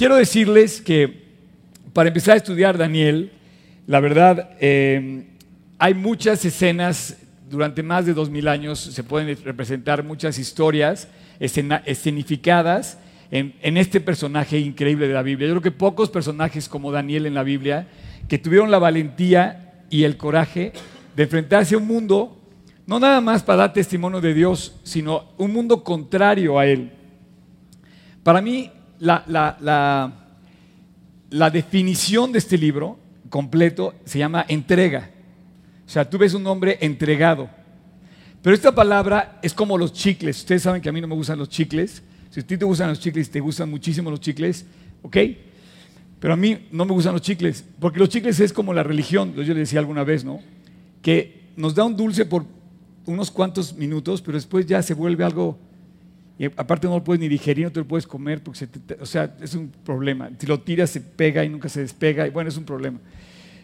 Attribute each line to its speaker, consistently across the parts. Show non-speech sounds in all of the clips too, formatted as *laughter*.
Speaker 1: quiero decirles que para empezar a estudiar Daniel, la verdad, eh, hay muchas escenas durante más de dos mil años, se pueden representar muchas historias escenificadas en, en, este personaje increíble de la Biblia. Yo creo que pocos personajes como Daniel en la Biblia que tuvieron la valentía y el coraje de enfrentarse a un mundo, no nada más para dar testimonio de Dios, sino un mundo contrario a Él. Para mí, la, la, la, definición de este libro completo se llama entrega. O sea, tú ves un hombre entregado. Pero esta palabra es como los chicles. Ustedes saben que a mí no me gustan los chicles. Si a ti te gustan los chicles, te gustan muchísimo los chicles, ¿ok? Pero a mí no me gustan los chicles, porque los chicles es como la religión, yo le decía alguna vez, ¿no? Que nos da un dulce por unos cuantos minutos, pero después ya se vuelve algo y aparte no lo puedes ni digerir, no te lo puedes comer, porque o sea, es un problema. Si lo tiras se pega y nunca se despega, y bueno, es un problema.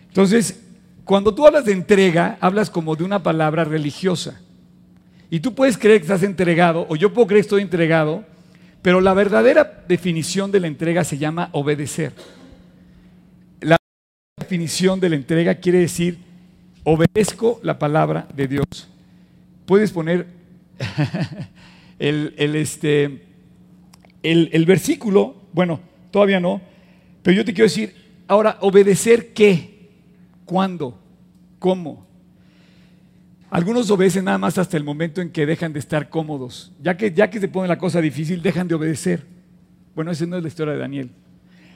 Speaker 1: Entonces, cuando tú hablas de entrega, hablas como de una palabra religiosa. Y tú puedes creer que estás entregado, o yo puedo creer que estoy entregado, pero la verdadera definición de la entrega se llama obedecer. La definición de la entrega quiere decir, obedezco la palabra de Dios. Puedes poner *laughs* el, este, el, versículo, bueno, todavía no, pero yo te quiero decir, ahora, obedecer qué, cuándo, cómo. Algunos obedecen nada más hasta el momento en que dejan de estar cómodos. Ya que, ya que se pone la cosa difícil, dejan de obedecer. Bueno, esa no es la historia de Daniel.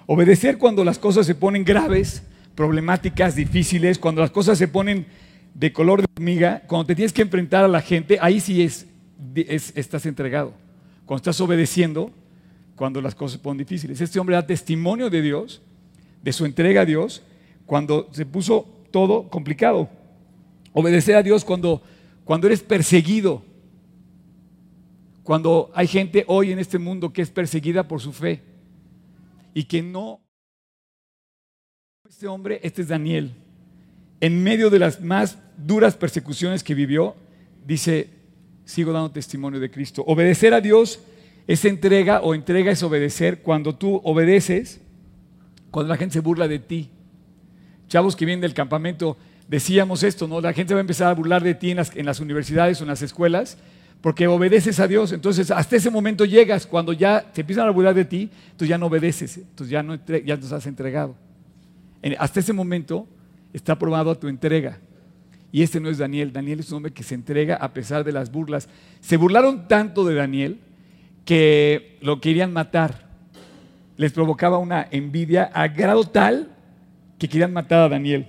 Speaker 1: Obedecer cuando las cosas se ponen graves, problemáticas, difíciles, cuando las cosas se ponen de color de hormiga, cuando te tienes que enfrentar a la gente, ahí sí es estás entregado. Cuando estás obedeciendo, cuando las cosas se ponen difíciles. Este hombre da testimonio de Dios, de su entrega a Dios, cuando se puso todo complicado. Obedecer a Dios cuando, cuando eres perseguido. Cuando hay gente hoy en este mundo que es perseguida por su fe y que no... Este hombre, este es Daniel, en medio de las más duras persecuciones que vivió, dice, sigo dando testimonio de Cristo. Obedecer a Dios es entrega o entrega es obedecer cuando tú obedeces, cuando la gente se burla de ti. Chavos que vienen del campamento, decíamos esto, ¿no? La gente va a empezar a burlar de ti en las, en universidades o en las escuelas porque obedeces a Dios. Entonces, hasta ese momento llegas, cuando ya se empiezan a burlar de ti, tú ya no obedeces, entonces ya no, ya nos has entregado. hasta ese momento está aprobado tu entrega. Y este no es Daniel. Daniel es un hombre que se entrega a pesar de las burlas. Se burlaron tanto de Daniel que lo querían matar. Les provocaba una envidia a grado tal que querían matar a Daniel.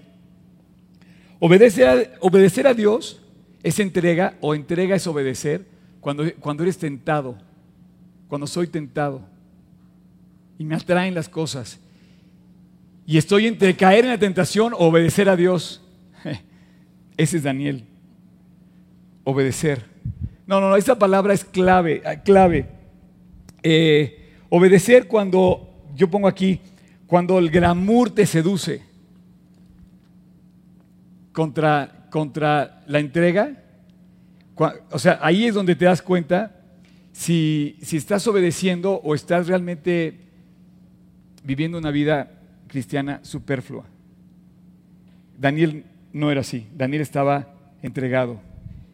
Speaker 1: Obedecer a, Dios es entrega o entrega es obedecer cuando, cuando eres tentado, cuando soy tentado y me atraen las cosas. Y estoy entre caer en la tentación o obedecer a Dios. Ese es Daniel. Obedecer. No, no, no, esa palabra es clave, ah, clave. Eh, obedecer cuando, yo pongo aquí, cuando el glamour te seduce contra, contra la entrega. O sea, ahí es donde te das cuenta si, si estás obedeciendo o estás realmente viviendo una vida cristiana superflua. Daniel no era así. Daniel estaba entregado.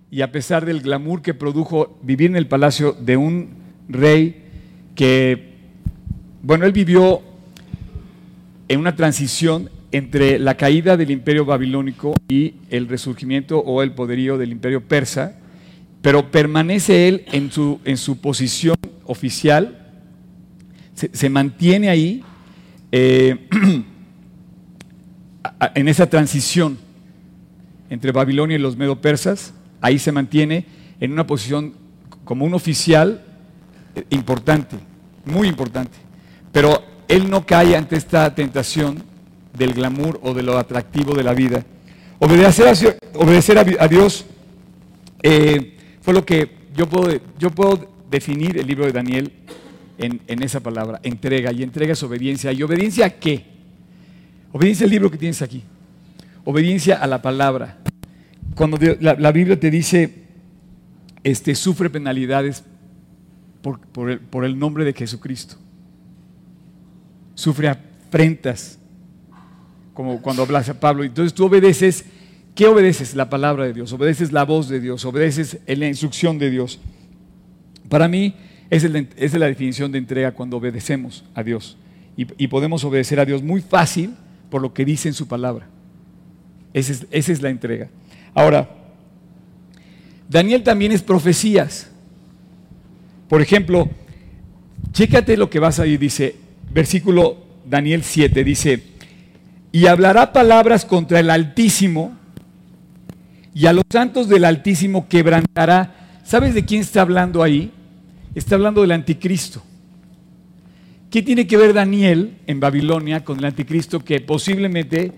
Speaker 1: Y a pesar del glamour que produjo vivir en el palacio de un rey que, bueno, él vivió en una transición entre la caída del imperio babilónico y el resurgimiento o el poderío del imperio persa, pero permanece él en su, en su posición oficial, se, mantiene ahí eh, *clears throat* en esa transición entre Babilonia y los medo-persas, ahí se mantiene en una posición como un oficial eh, importante, muy importante. Pero él no cae ante esta tentación del glamour o de lo atractivo de la vida. Obedecer a, obedecer a, Dios eh, fue lo que yo puedo, yo puedo definir el libro de Daniel en, en, esa palabra, entrega. Y entrega es obediencia. ¿Y obediencia a qué? Obediencia al libro que tienes aquí obediencia a la palabra. Cuando la, Biblia te dice, este, sufre penalidades por, el, nombre de Jesucristo. sufre afrentas, como cuando habla Pablo. Entonces tú obedeces, ¿qué obedeces? La palabra de Dios, obedeces la voz de Dios, obedeces la instrucción de Dios. Para mí, esa es la, definición de entrega cuando obedecemos a Dios. Y, podemos obedecer a Dios muy fácil por lo que dice en su palabra. Esa es, la entrega. Ahora, Daniel también es profecías. Por ejemplo, chécate lo que vas a ir, dice, versículo Daniel 7, dice, y hablará palabras contra el Altísimo, y a los santos del Altísimo quebrantará. ¿Sabes de quién está hablando ahí? Está hablando del anticristo. ¿Qué tiene que ver Daniel en Babilonia con el anticristo que posiblemente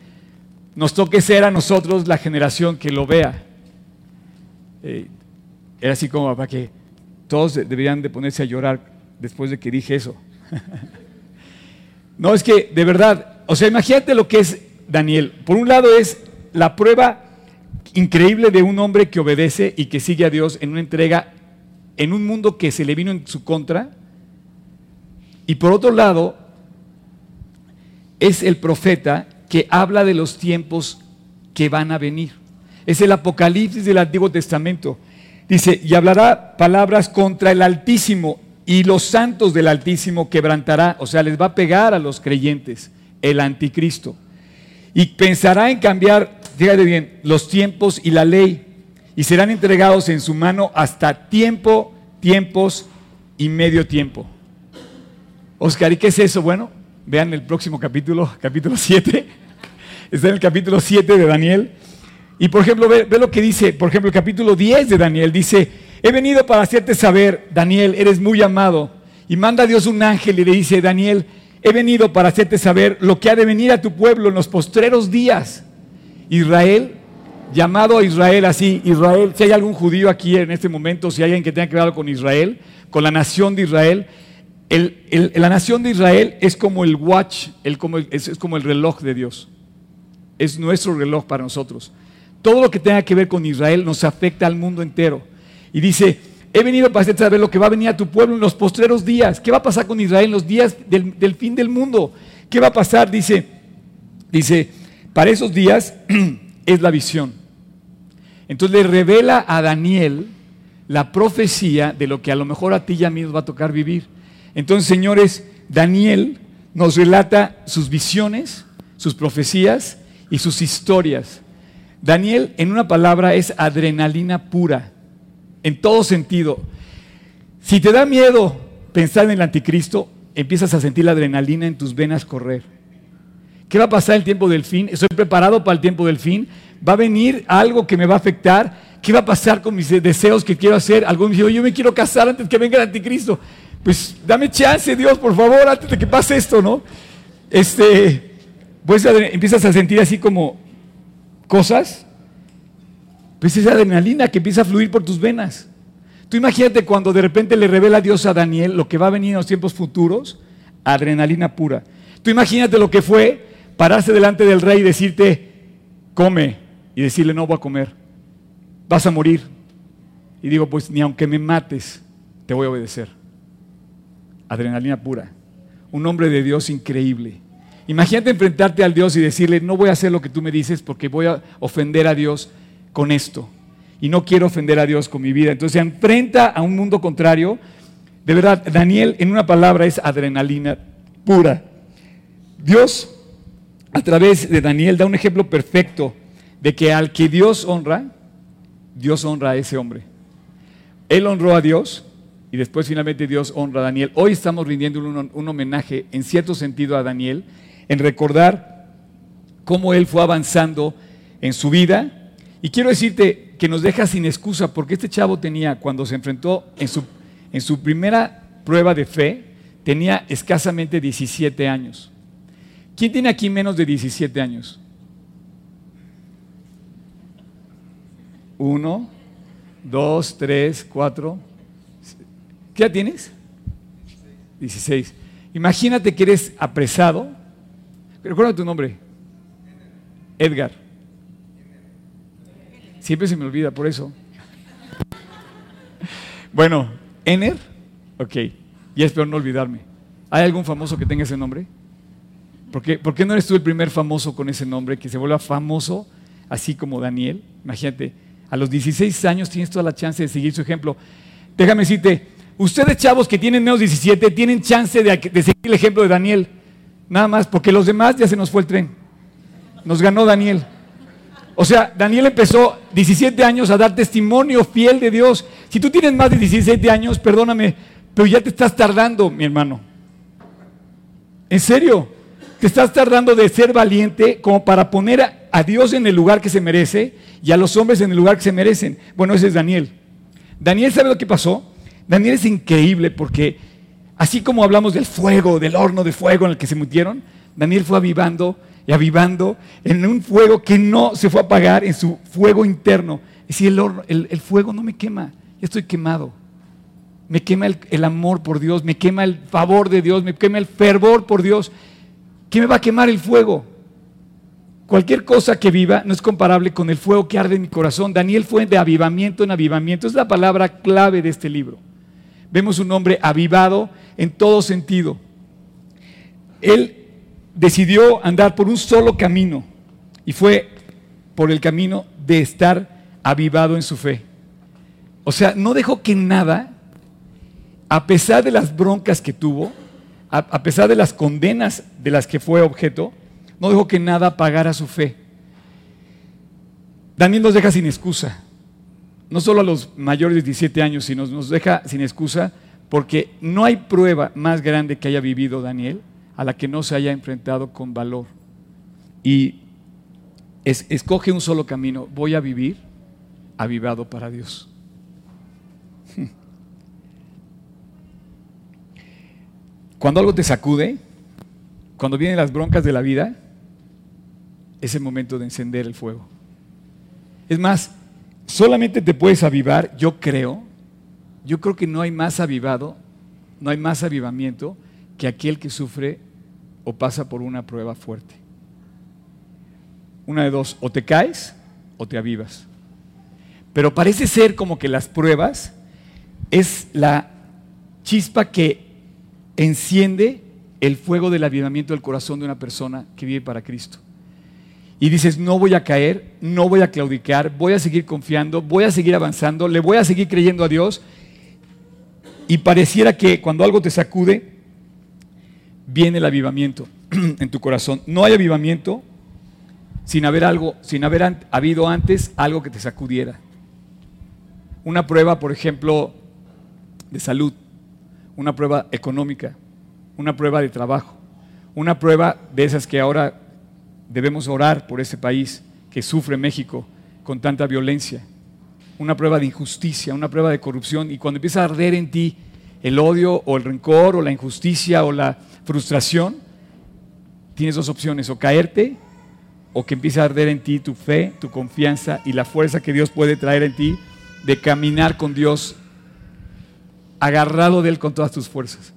Speaker 1: nos toque ser a nosotros la generación que lo vea? Eh, era así como para que todos deberían de ponerse a llorar después de que dije eso. *laughs* no, es que de verdad, o sea, imagínate lo que es Daniel. Por un lado es la prueba increíble de un hombre que obedece y que sigue a Dios en una entrega en un mundo que se le vino en su contra. Y por otro lado, es el profeta que habla de los tiempos que van a venir. Es el Apocalipsis del Antiguo Testamento. Dice, y hablará palabras contra el Altísimo y los santos del Altísimo quebrantará, o sea, les va a pegar a los creyentes, el anticristo. Y pensará en cambiar, fíjate bien, los tiempos y la ley y serán entregados en su mano hasta tiempo, tiempos y medio tiempo. Oscar, ¿y qué es eso? Bueno, vean el próximo capítulo, *laughs* capítulo 7. Está en el capítulo 7 de Daniel. Y por ejemplo, ve, lo que dice, por ejemplo, el capítulo 10 de Daniel. Dice, he venido para hacerte saber, Daniel, eres muy amado. Y manda a Dios un ángel y le dice, Daniel, he venido para hacerte saber lo que ha de venir a tu pueblo en los postreros días. Israel llamado a Israel así, Israel, si hay algún judío aquí en este momento, si hay alguien que tenga que ver con Israel, con la nación de Israel, la nación de Israel es como el watch, es, como el reloj de Dios. Es nuestro reloj para nosotros. Todo lo que tenga que ver con Israel nos afecta al mundo entero. Y dice, he venido para hacerte saber lo que va a venir a tu pueblo en los postreros días. ¿Qué va a pasar con Israel en los días del, del fin del mundo? ¿Qué va a pasar? Dice, dice, para esos días *clears throat* es la visión. Entonces le revela a Daniel la profecía de lo que a lo mejor a ti y a mí nos va a tocar vivir. Entonces, señores, Daniel nos relata sus visiones, sus profecías y sus historias. Daniel, en una palabra, es adrenalina pura, en todo sentido. Si te da miedo pensar en el anticristo, empiezas a sentir la adrenalina en tus venas correr. ¿Qué va a pasar el tiempo del fin? Estoy preparado para el tiempo del fin va a venir algo que me va a afectar. ¿Qué va a pasar con mis deseos que quiero hacer? Algunos dicen, yo me quiero casar antes que venga el anticristo. Pues dame chance, Dios, por favor, antes de que pase esto, ¿no? Este, pues empiezas a sentir así como cosas. Pues esa adrenalina que empieza a fluir por tus venas. Tú imagínate cuando de repente le revela Dios a Daniel lo que va a venir en los tiempos futuros, adrenalina pura. Tú imagínate lo que fue pararse delante del rey y decirte, come, y decirle, no voy a comer, vas a morir. Y digo, pues ni aunque me mates, te voy a obedecer. Adrenalina pura. Un hombre de Dios increíble. Imagínate enfrentarte al Dios y decirle, no voy a hacer lo que tú me dices porque voy a ofender a Dios con esto. Y no quiero ofender a Dios con mi vida. Entonces se enfrenta a un mundo contrario. De verdad, Daniel en una palabra es adrenalina pura. Dios, a través de Daniel, da un ejemplo perfecto de que al que Dios honra, Dios honra a ese hombre. Él honró a Dios y después finalmente Dios honra a Daniel. Hoy estamos rindiendo un, homenaje en cierto sentido a Daniel, en recordar cómo él fue avanzando en su vida. Y quiero decirte que nos deja sin excusa, porque este chavo tenía, cuando se enfrentó en su, en su primera prueba de fe, tenía escasamente 17 años. ¿Quién tiene aquí menos de 17 años? Uno, dos, tres, cuatro. ¿Qué edad tienes? 16. Imagínate que eres apresado. Recuerda tu nombre. Edgar. Siempre se me olvida, por eso. Bueno, Ener. Ok. Y espero no olvidarme. ¿Hay algún famoso que tenga ese nombre? ¿Por qué, ¿Por qué no eres tú el primer famoso con ese nombre que se vuelva famoso así como Daniel? Imagínate, a los 16 años tienes toda la chance de seguir su ejemplo. Déjame decirte, ustedes chavos que tienen menos 17 tienen chance de, seguir el ejemplo de Daniel. Nada más, porque los demás ya se nos fue el tren. Nos ganó Daniel. O sea, Daniel empezó 17 años a dar testimonio fiel de Dios. Si tú tienes más de 17 años, perdóname, pero ya te estás tardando, mi hermano. En serio, te estás tardando de ser valiente como para poner a, Dios en el lugar que se merece y a los hombres en el lugar que se merecen. Bueno, ese es Daniel. Daniel sabe lo que pasó. Daniel es increíble porque así como hablamos del fuego, del horno de fuego en el que se metieron, Daniel fue avivando y avivando en un fuego que no se fue a apagar, en su fuego interno. Es decir, el, el, fuego no me quema, ya estoy quemado. Me quema el, el amor por Dios, me quema el favor de Dios, me quema el fervor por Dios. ¿Qué me va a quemar el fuego? Cualquier cosa que viva no es comparable con el fuego que arde en mi corazón. Daniel fue de avivamiento en avivamiento. Es la palabra clave de este libro. Vemos un hombre avivado en todo sentido. Él decidió andar por un solo camino y fue por el camino de estar avivado en su fe. O sea, no dejó que nada, a pesar de las broncas que tuvo, a, pesar de las condenas de las que fue objeto, no dejó que nada apagara su fe. Daniel nos deja sin excusa, no solo a los mayores de 17 años, sino nos deja sin excusa porque no hay prueba más grande que haya vivido Daniel a la que no se haya enfrentado con valor. Y escoge un solo camino, voy a vivir avivado para Dios. *laughs* Cuando algo te sacude, cuando vienen las broncas de la vida, es el momento de encender el fuego. Es más, solamente te puedes avivar, yo creo, yo creo que no hay más avivado, no hay más avivamiento que aquel que sufre o pasa por una prueba fuerte. Una de dos, o te caes o te avivas. Pero parece ser como que las pruebas es la chispa que enciende el fuego del avivamiento del corazón de una persona que vive para Cristo. Y dices, no voy a caer, no voy a claudicar, voy a seguir confiando, voy a seguir avanzando, le voy a seguir creyendo a Dios. Y pareciera que cuando algo te sacude, viene el avivamiento *clears throat* en tu corazón. No hay avivamiento sin haber algo, sin haber habido antes algo que te sacudiera. Una prueba, por ejemplo, de salud una prueba económica, una prueba de trabajo, una prueba de esas que ahora debemos orar por ese país que sufre México con tanta violencia, una prueba de injusticia, una prueba de corrupción, y cuando empieza a arder en ti el odio o el rencor o la injusticia o la frustración, tienes dos opciones, o caerte o que empiece a arder en ti tu fe, tu confianza y la fuerza que Dios puede traer en ti de caminar con Dios agarrado de Él con todas tus fuerzas.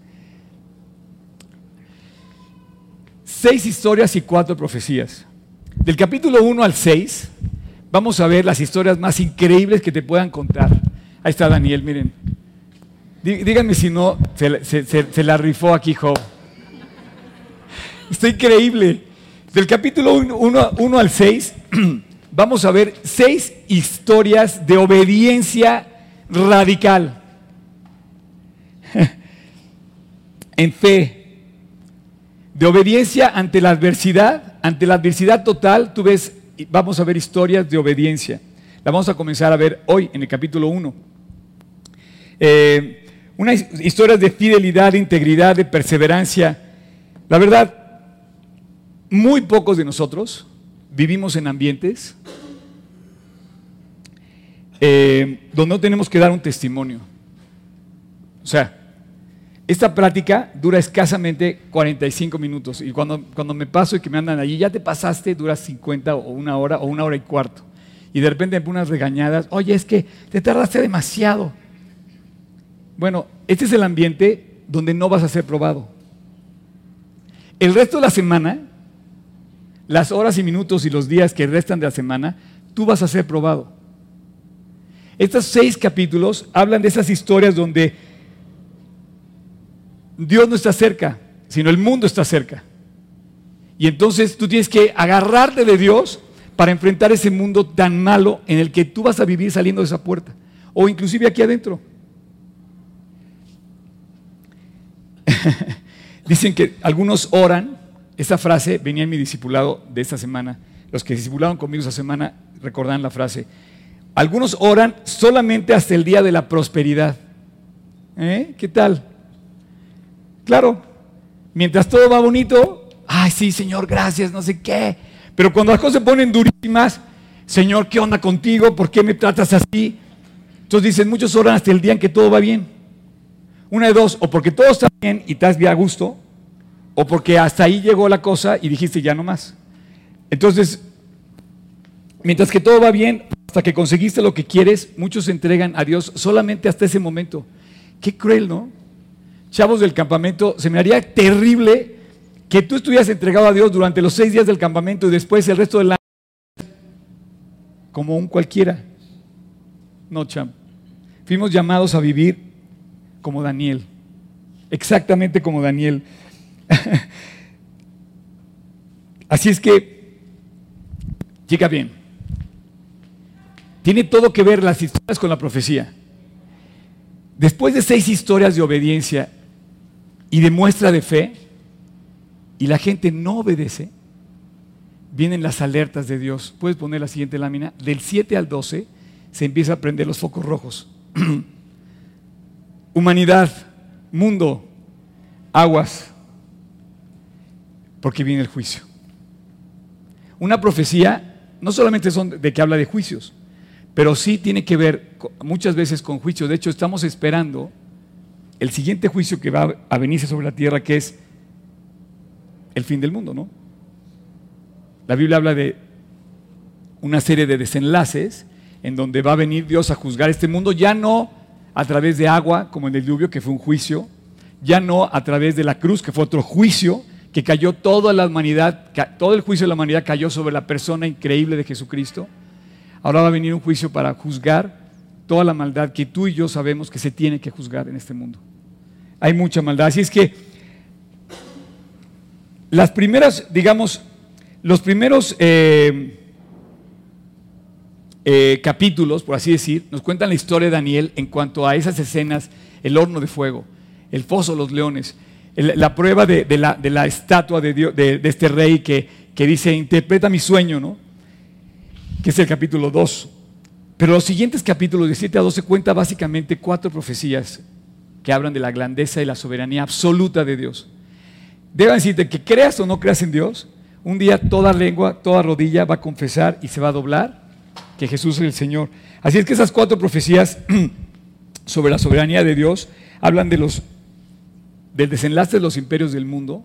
Speaker 1: Seis historias y cuatro profecías. Del capítulo 1 al 6 vamos a ver las historias más increíbles que te puedan contar. Ahí está Daniel, miren. Díganme si no se, la rifó aquí Job. Está increíble. Del capítulo 1 al 6 *clears throat* vamos a ver seis historias de obediencia radical. *laughs* en fe, de obediencia ante la adversidad, ante la adversidad total, tú ves, vamos a ver historias de obediencia. La vamos a comenzar a ver hoy en el capítulo 1. Eh, unas historias de fidelidad, de integridad, de perseverancia. La verdad, muy pocos de nosotros vivimos en ambientes eh, donde no tenemos que dar un testimonio. O sea, esta práctica dura escasamente 45 minutos y cuando, cuando me paso y que me andan allí, ya te pasaste, dura 50 o una hora o una hora y cuarto. Y de repente me unas regañadas, oye, es que te tardaste demasiado. Bueno, este es el ambiente donde no vas a ser probado. El resto de la semana, las horas y minutos y los días que restan de la semana, tú vas a ser probado. Estos seis capítulos hablan de esas historias donde Dios no está cerca, sino el mundo está cerca. Y entonces tú tienes que agarrarte de Dios para enfrentar ese mundo tan malo en el que tú vas a vivir saliendo de esa puerta. O inclusive aquí adentro. *laughs* Dicen que algunos oran, esa frase venía en mi discipulado de esta semana, los que discipularon conmigo esa semana recordan la frase, algunos oran solamente hasta el día de la prosperidad. ¿Eh? ¿Qué tal? Claro, mientras todo va bonito, ay sí, Señor, gracias, no sé qué. Pero cuando las cosas se ponen durísimas, Señor, ¿qué onda contigo? ¿Por qué me tratas así? Entonces dicen, muchos oran hasta el día en que todo va bien. Una de dos, o porque todo está bien y estás bien a gusto, o porque hasta ahí llegó la cosa y dijiste ya no más. Entonces, mientras que todo va bien, hasta que conseguiste lo que quieres, muchos se entregan a Dios solamente hasta ese momento. Qué cruel, ¿no? Chavos del campamento, se me haría terrible que tú estuvieras entregado a Dios durante los seis días del campamento y después el resto del año como un cualquiera. No, champ. Fuimos llamados a vivir como Daniel, exactamente como Daniel. *laughs* Así es que, llega bien, tiene todo que ver las historias con la profecía. Después de seis historias de obediencia y de muestra de fe, y la gente no obedece, vienen las alertas de Dios. Puedes poner la siguiente lámina. Del 7 al 12 se empieza a prender los focos rojos. *clears throat* humanidad, mundo, aguas, porque viene el juicio. Una profecía no solamente son de que habla de juicios, pero sí tiene que ver muchas veces con juicios. De hecho, estamos esperando el siguiente juicio que va a venirse sobre la tierra, que es el fin del mundo, ¿no? La Biblia habla de una serie de desenlaces en donde va a venir Dios a juzgar este mundo, ya no a través de agua, como en el diluvio, que fue un juicio, ya no a través de la cruz, que fue otro juicio, que cayó toda la humanidad, todo el juicio de la humanidad cayó sobre la persona increíble de Jesucristo. Ahora va a venir un juicio para juzgar toda la maldad que tú y yo sabemos que se tiene que juzgar en este mundo. Hay mucha maldad. Así es que las primeras, digamos, los primeros eh, eh, capítulos, por así decir, nos cuentan la historia de Daniel en cuanto a esas escenas, el horno de fuego, el foso de los leones, la prueba de, la, estatua de, este rey que, dice, interpreta mi sueño, ¿no? que es el capítulo 2. Pero los siguientes capítulos, de 7 a 12, cuenta básicamente cuatro profecías que hablan de la grandeza y la soberanía absoluta de Dios. Debo decirte que creas o no creas en Dios, un día toda lengua, toda rodilla va a confesar y se va a doblar que Jesús es el Señor. Así es que esas cuatro profecías *clears throat* sobre la soberanía de Dios hablan de los, del desenlace de los imperios del mundo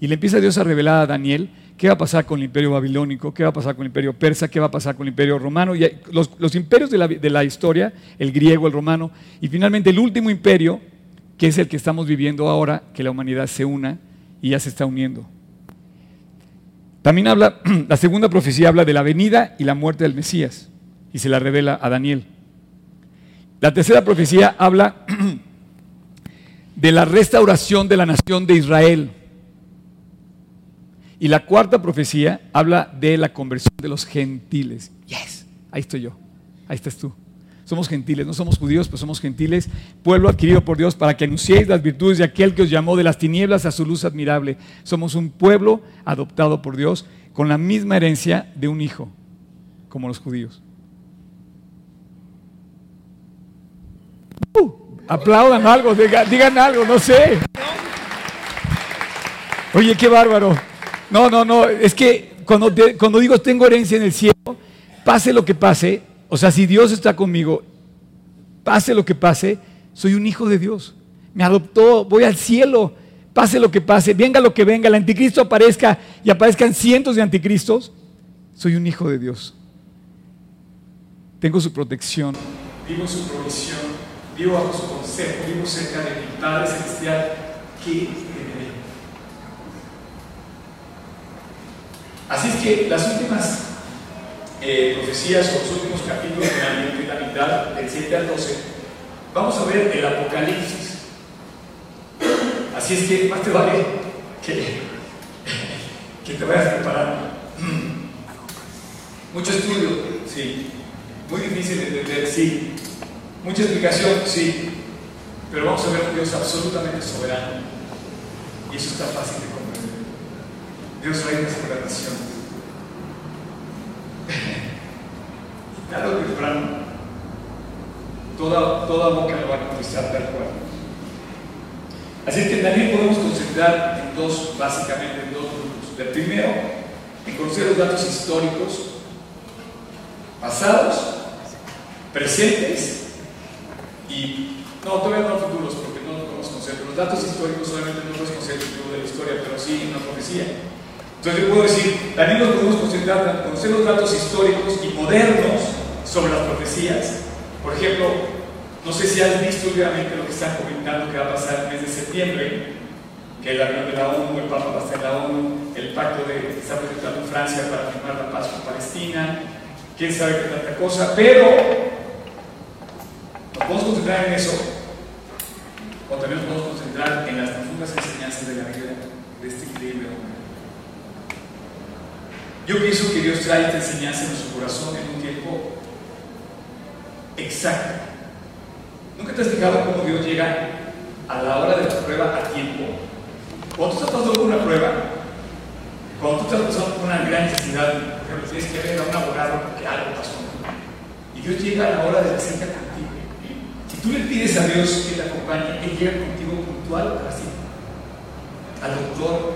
Speaker 1: y le empieza Dios a revelar a Daniel qué va a pasar con el imperio babilónico, qué va a pasar con el imperio persa, qué va a pasar con el imperio romano, y los, imperios de la, de la historia, el griego, el romano, y finalmente el último imperio, que es el que estamos viviendo ahora, que la humanidad se una y ya se está uniendo. También habla, *clears throat* la segunda profecía habla de la venida y la muerte del Mesías y se la revela a Daniel. La tercera profecía habla *clears throat* de la restauración de la nación de Israel. Y la cuarta profecía habla de la conversión de los gentiles. Yes, ahí estoy yo, ahí estás tú. Somos gentiles, no somos judíos, pero somos gentiles, pueblo adquirido por Dios para que anunciéis las virtudes de aquel que os llamó de las tinieblas a su luz admirable. Somos un pueblo adoptado por Dios con la misma herencia de un hijo, como los judíos. Uh, aplaudan algo, digan, algo, no sé. Oye, qué bárbaro. No, no, no, es que cuando, cuando digo tengo herencia en el cielo, pase lo que pase, o sea, si Dios está conmigo, pase lo que pase, soy un hijo de Dios. Me adoptó, voy al cielo, pase lo que pase, venga lo que venga, el anticristo aparezca y aparezcan cientos de anticristos, soy un hijo de Dios. Tengo su protección, vivo su provisión, vivo bajo su consejo, vivo cerca de mi Padre Celestial que Así es que las últimas eh, profecías o los últimos capítulos de la mitad, del 7 al 12, vamos a ver el Apocalipsis. Así es que más te vale que, te vayas preparando. *clears throat* Mucho estudio, sí. Muy difícil de entender, sí. Mucha explicación, sí. Pero vamos a ver a Dios absolutamente soberano. Y eso está fácil de comprender. Dios reina sobre la nación. Y tarde o temprano, toda, toda boca lo va a contestar tal cual. Así que también podemos concentrar en dos, básicamente en dos grupos. El primero, en conocer los datos históricos pasados, presentes y no, todavía no futuros porque no los conocer. Los datos históricos solamente no los conocer de la historia, pero sí en una profecía. Entonces yo puedo decir, también nos podemos concentrar en conocer los datos históricos y modernos sobre las profecías. Por ejemplo, no sé si has visto últimamente lo que están comentando que va a pasar el mes de septiembre, que el avión de la ONU, el Papa va a estar en la ONU, el pacto de, que está presentando en Francia para firmar la paz con Palestina, quién sabe qué tanta cosa, pero nos podemos concentrar en eso, o también nos podemos concentrar en las profundas enseñanzas de la vida de este increíble hombre. Yo pienso que Dios trae esta enseñanza en nuestro corazón en un tiempo exacto. ¿Nunca te has fijado cómo Dios llega a la hora de la prueba a tiempo? Cuando tú estás pasando por una prueba, cuando tú estás pasando por una gran necesidad, por ejemplo, tienes que ver a un abogado porque algo pasó, y Dios llega a la hora de la cita contigo. Si tú le pides a Dios que te acompañe, Él llega contigo puntual para siempre. Al doctor,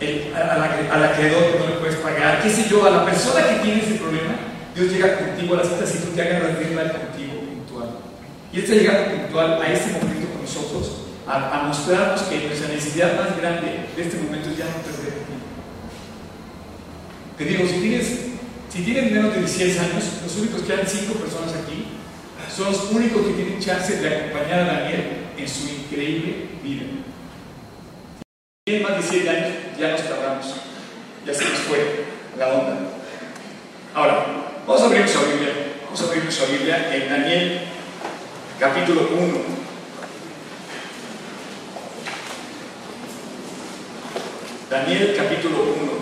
Speaker 1: el, al, acreedor que no le puedes pagar, qué sé yo, a la persona que tiene ese problema, Dios llega contigo a la cita si tú te hagas rendirla contigo puntual. Y Él está llegando puntual a este momento con nosotros a, a, mostrarnos que nuestra necesidad más grande de este momento ya no perder el tiempo. Te digo, si tienes, si tienes menos de 16 años, los únicos que hay 5 personas aquí son los únicos que tienen chance de acompañar a Daniel en su increíble vida. Tienes más de 17 años, ya nos tardamos. Ya se nos fue la onda. Ahora, vamos a abrir nuestra Biblia. Vamos a abrir nuestra Biblia en Daniel capítulo 1. Daniel capítulo 1.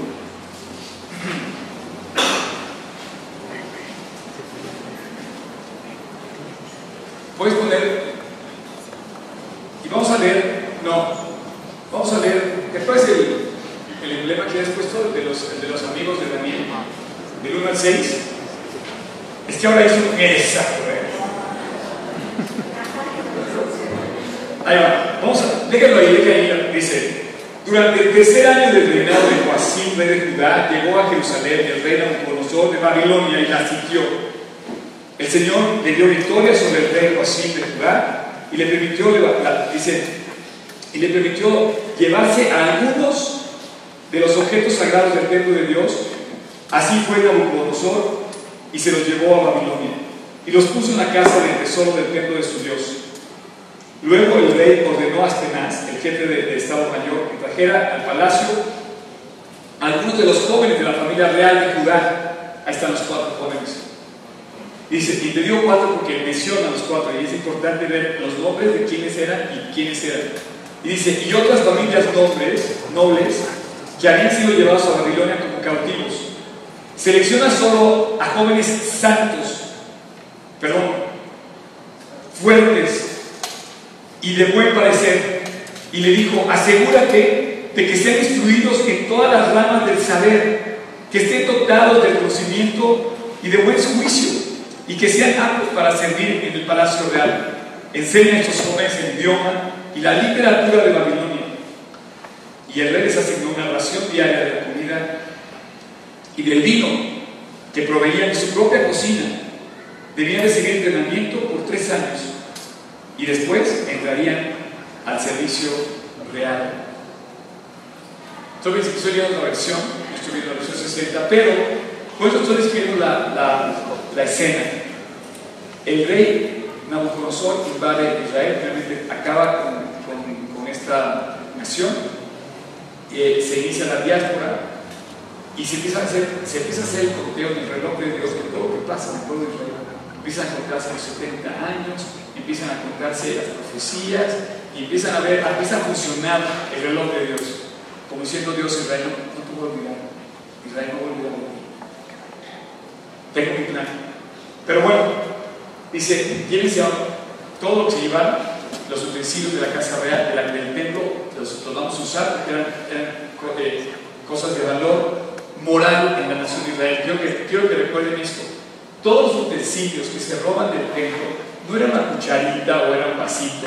Speaker 1: Puedes poner, y vamos a leer, no, vamos a leer, después el, el emblema que has puesto de los, de los amigos de Daniel, del 1 al 6, es que ahora es un exacto, ¿eh? Ahí va, vamos a, déjenlo ahí, dice, durante el tercer año del reinado de Joacim, rey de Judá, llegó a Jerusalén el rey Nabucodonosor de Babilonia y la sitió. El Señor le dio victoria sobre el rey Joacim de Judá y le permitió, dice, y le permitió llevarse a algunos de los objetos sagrados del templo de Dios. Así fue Nabucodonosor y se los llevó a Babilonia y los puso en la casa del tesoro del templo de su Dios. Luego el rey ordenó a Aspenaz, el jefe del de Estado Mayor, que trajera al palacio algunos de los jóvenes de la familia real de Judá. Ahí están los cuatro jóvenes. Dice, y te dio cuatro porque menciona a los cuatro, y es importante ver los nombres de quiénes eran y quiénes eran. Y dice, y otras familias nobles, nobles que habían sido llevados a Babilonia como cautivos. Selecciona solo a jóvenes santos, perdón, fuertes, y de buen parecer, y le dijo, asegúrate de que sean instruidos en todas las ramas del saber, que estén dotados del conocimiento y de buen juicio, y que sean aptos para servir en el palacio real. Enseña a estos jóvenes el idioma y la literatura de Babilonia. Y el rey les asignó una ración diaria de la comida y del vino que proveían de su propia cocina. Debían de seguir entrenamiento por tres años y después entrarían al servicio real. Estoy, estoy viendo otra versión, estoy viendo la versión 60, pero por eso estoy describiendo la, la, escena. El rey Nabucodonosor invade Israel, realmente acaba con, con, con esta nación, eh, se inicia la diáspora y se empieza, a hacer, se empieza a hacer el conteo en el reloj de Dios de todo lo que pasa en de Israel. Empiezan a contarse los 70 años, empiezan a contarse las profecías y empiezan a ver, empieza a funcionar el reloj de Dios. Como diciendo Dios, Israel no, no tuvo puedo olvidar. Israel no voy a olvidar. Tengo mi plan. Pero bueno, dice, llévense todo lo que se llevaron, los utensilios de la casa real, de la, del templo, los, los, vamos a usar porque eran, eran eh, cosas de valor moral en la nación de Israel. Quiero que, quiero que recuerden esto. Todos los utensilios que se roban del templo no era una cucharita o era un vasito,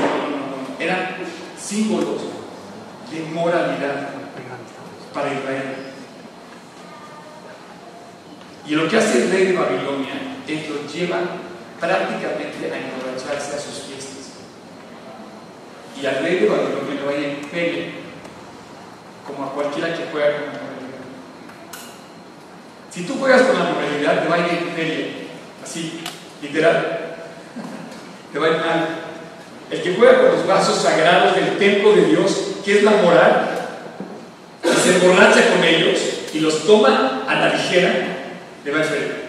Speaker 1: eran símbolos de moralidad para Israel. Y lo que hace el rey de Babilonia es lo lleva prácticamente a emborracharse a sus fiestas. Y al rey de Babilonia le vaya en feria, como a cualquiera que juega con. Si tú juegas con la moralidad, te va a ir en feria, así, literal. Te va a ir mal. El que juega con los vasos sagrados del templo de Dios, que es la moral, y se emborracha con ellos y los toma a la ligera, le va a ir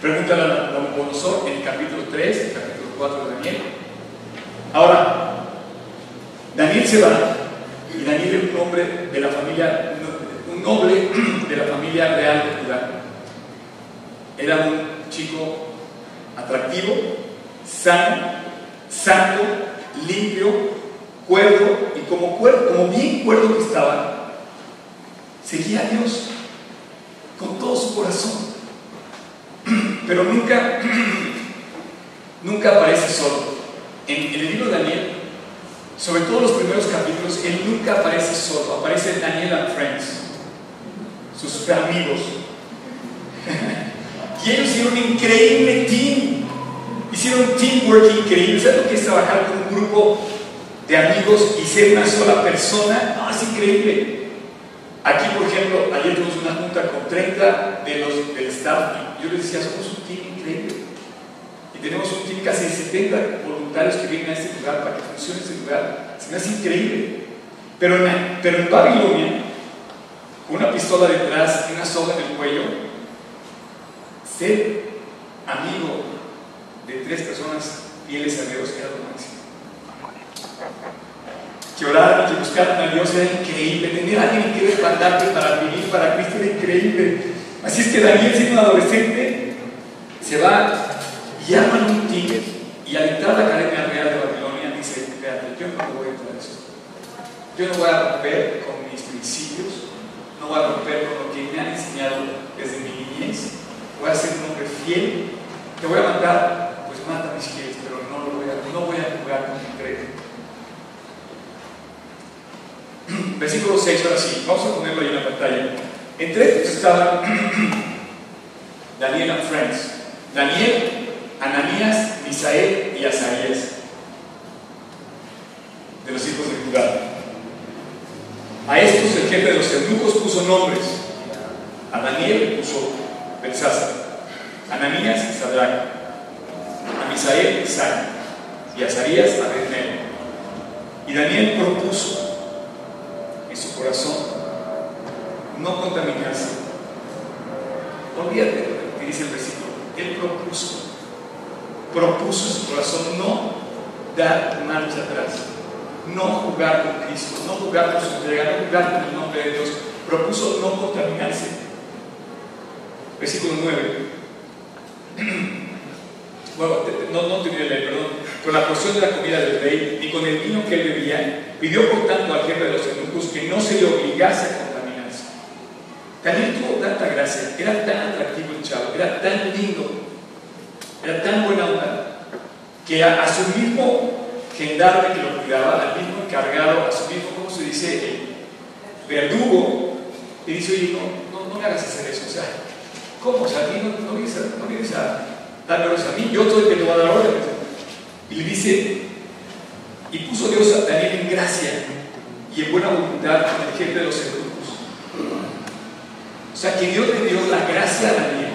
Speaker 1: Pregúntale a Nabucodonosor en el capítulo 3, el capítulo 4 de Daniel. Ahora, Daniel se va y Daniel es un hombre de la familia, un noble de la familia real de Judá. Era un chico atractivo, sano, santo, limpio, cuerdo, y como, cuerdo, como bien cuerdo que estaba, seguía a Dios con todo su corazón. *clears throat* Pero nunca, *clears throat* nunca aparece solo. En, en el libro de Daniel, sobre todo los primeros capítulos, él nunca aparece solo, aparece Daniel and Friends, sus amigos. y ellos hicieron un increíble team, hicieron un teamwork increíble. ¿Sabes lo que es trabajar con un grupo de amigos y ser una sola persona? No, es increíble. Aquí, por ejemplo, ayer tuvimos una junta con 30 de los del staff yo les decía, somos un team increíble. Y tenemos un team casi de 70 voluntarios que vienen a este lugar para que funcione este lugar. Se me hace increíble. Pero en, pero en Babilonia, una pistola detrás y una soga en el cuello, ser amigo de tres personas fieles a Dios era lo máximo que oraran y que buscaran a Dios era increíble. Tener a alguien que respaldarte para vivir para Cristo era increíble. Así es que Daniel, siendo un adolescente, se va y arma un team y al entrar a la Academia Real de Babilonia dice, espérate, yo no voy a entrar a eso. Yo no voy a romper con mis principios, no voy a romper con lo que me han enseñado desde mi niñez. Voy a ser un hombre fiel. Te voy a matar, pues mata mis fieles, pero no, lo voy a, no voy a jugar con mi credo. *clears throat* Versículo 6, ahora sí, vamos a ponerlo ahí en la pantalla. Entre estos estaban *clears throat* Daniel and Friends. Daniel, Ananías, Misael y Azarías, de los hijos de Judá. A de los eunucos puso nombres. A Daniel puso Belsázar, a Ananías Sadrach, a Misael Isaac y a Azarías Abednego. Y Daniel propuso en su corazón no contaminarse. Olvídate dice el versículo. Él propuso, propuso en su corazón no dar marcha atrás, no jugar con Cristo, no jugar con su entrega, no jugar con el nombre de Dios. Propuso no contaminarse. Versículo 9. *clears throat* Bueno, no, no tenía leer, perdón. Con la porción de la comida del rey y con el vino que él bebía, pidió por tanto al jefe de los eunucos que no se le obligase a contaminarse. Daniel tuvo tanta gracia, era tan atractivo el chavo, era tan lindo, era tan buena onda, que a, a su mismo gendarme que lo cuidaba, al mismo encargado, a su mismo, ¿cómo se dice? El verdugo, le dice, oye, no, no, no me hagas hacer eso, o sea, ¿cómo? O sea, a ti no, no vienes a, no vienes a dármelos a mí, yo soy el que te va a dar órdenes. Y le dice, y puso Dios a Daniel en gracia y en buena voluntad con el jefe de los eunucos. O sea, que Dios le dio la gracia a Daniel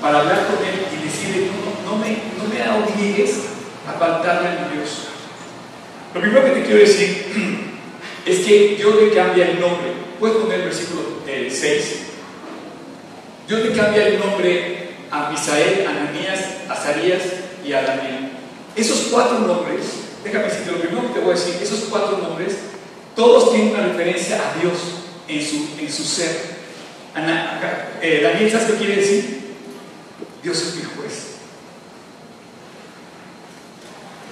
Speaker 1: para hablar con él y decirle, no, no, me, no me obligues a faltarle a mi Dios. Lo primero que te quiero decir *clears throat* es que Dios le cambia el nombre. Puedes poner el versículo 6. Dios le cambia el nombre a Misael, a Ananías, a Zarías y a Daniel. Esos cuatro nombres, déjame decirte lo primero que te voy a decir, esos cuatro nombres, todos tienen una referencia a Dios. en su, en su ser. Eh, Daniel, ¿sabes qué quiere decir? Dios es mi juez.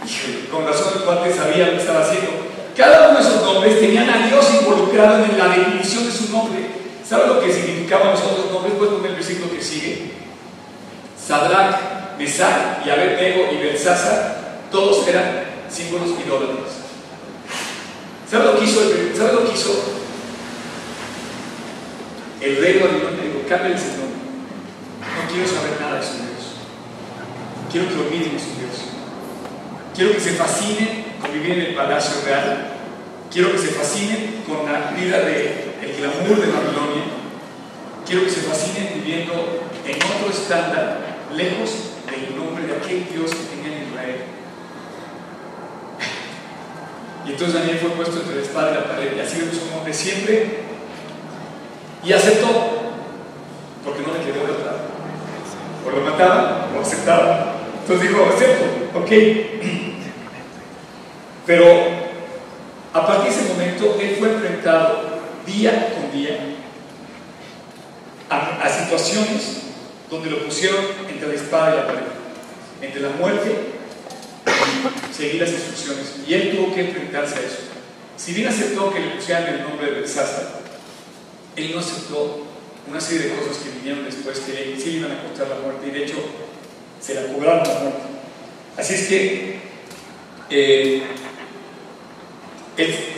Speaker 1: *laughs* con razón el cuate sabía lo que estaba haciendo. Cada uno de esos nombres tenían a Dios involucrado en la definición de su nombre. ¿Sabe lo que significaban los otros nombres? Puedes poner el versículo que sigue. Sadrach, Mesach y Abednego y Belsasa, todos eran símbolos idólatras. ¿Sabe lo que hizo? El, ¿Sabe lo que hizo? El rey Babilonia dijo, cámbiale ese nombre. No quiero saber nada de su Dios. Quiero que olviden su Dios. Quiero que se fascinen con vivir en el palacio real. Quiero que se fascinen con la vida del el glamour de Babilonia. Quiero que se fascinen viviendo en otro estándar, lejos del nombre de aquel Dios que tenía en Israel. Y entonces Daniel fue puesto entre la espada y la pared, y así vemos un hombre siempre, y aceptó, porque no le quedó otra. O lo mataba o aceptaba. Entonces dijo, acepto, ok. *clears throat* Pero a partir de ese momento él fue enfrentado día con día a, situaciones donde lo pusieron entre la espada y la pared, entre la muerte y seguir las instrucciones. Y él tuvo que enfrentarse a eso. Si bien aceptó que le pusieran el nombre de Belsasa, él no aceptó una serie de cosas que vinieron después que sí iban a costar la muerte y de hecho se la cobraron la muerte. Así es que eh,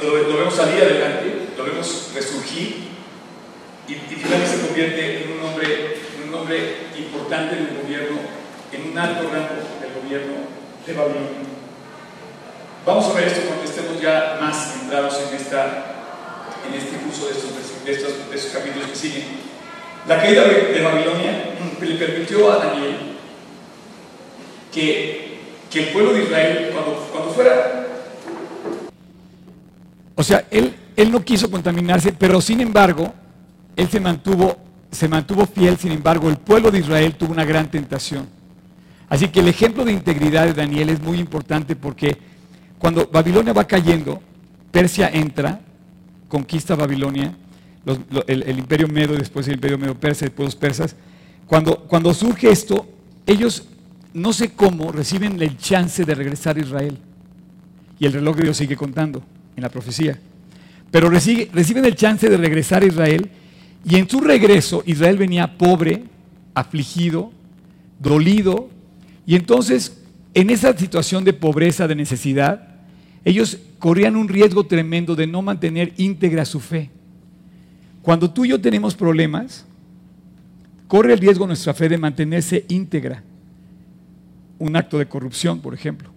Speaker 1: lo, vemos salir adelante, lo vemos resurgir y, finalmente se convierte en un hombre, un hombre importante del gobierno, en un alto rango del gobierno de Babilonia. Vamos a ver esto cuando estemos ya más centrados en, esta, en este curso de estos, de, estos, de estos capítulos que siguen. La caída de Babilonia le permitió a Daniel que, que el pueblo de Israel, cuando, cuando fuera o sea, él, él no quiso contaminarse, pero sin embargo, él se mantuvo, se mantuvo fiel, sin embargo, el pueblo de Israel tuvo una gran tentación. Así que el ejemplo de integridad de Daniel es muy importante porque cuando Babilonia va cayendo, Persia entra, conquista Babilonia, el, imperio medo, después el imperio medo persa, después los persas. Cuando, cuando surge esto, ellos, no sé cómo, reciben el chance de regresar a Israel. Y el reloj de Dios sigue contando en la profecía. Pero reciben el chance de regresar a Israel y en su regreso Israel venía pobre, afligido, dolido y entonces en esa situación de pobreza, de necesidad, ellos corrían un riesgo tremendo de no mantener íntegra su fe. Cuando tú y yo tenemos problemas, corre el riesgo nuestra fe de mantenerse íntegra. Un acto de corrupción, por ejemplo.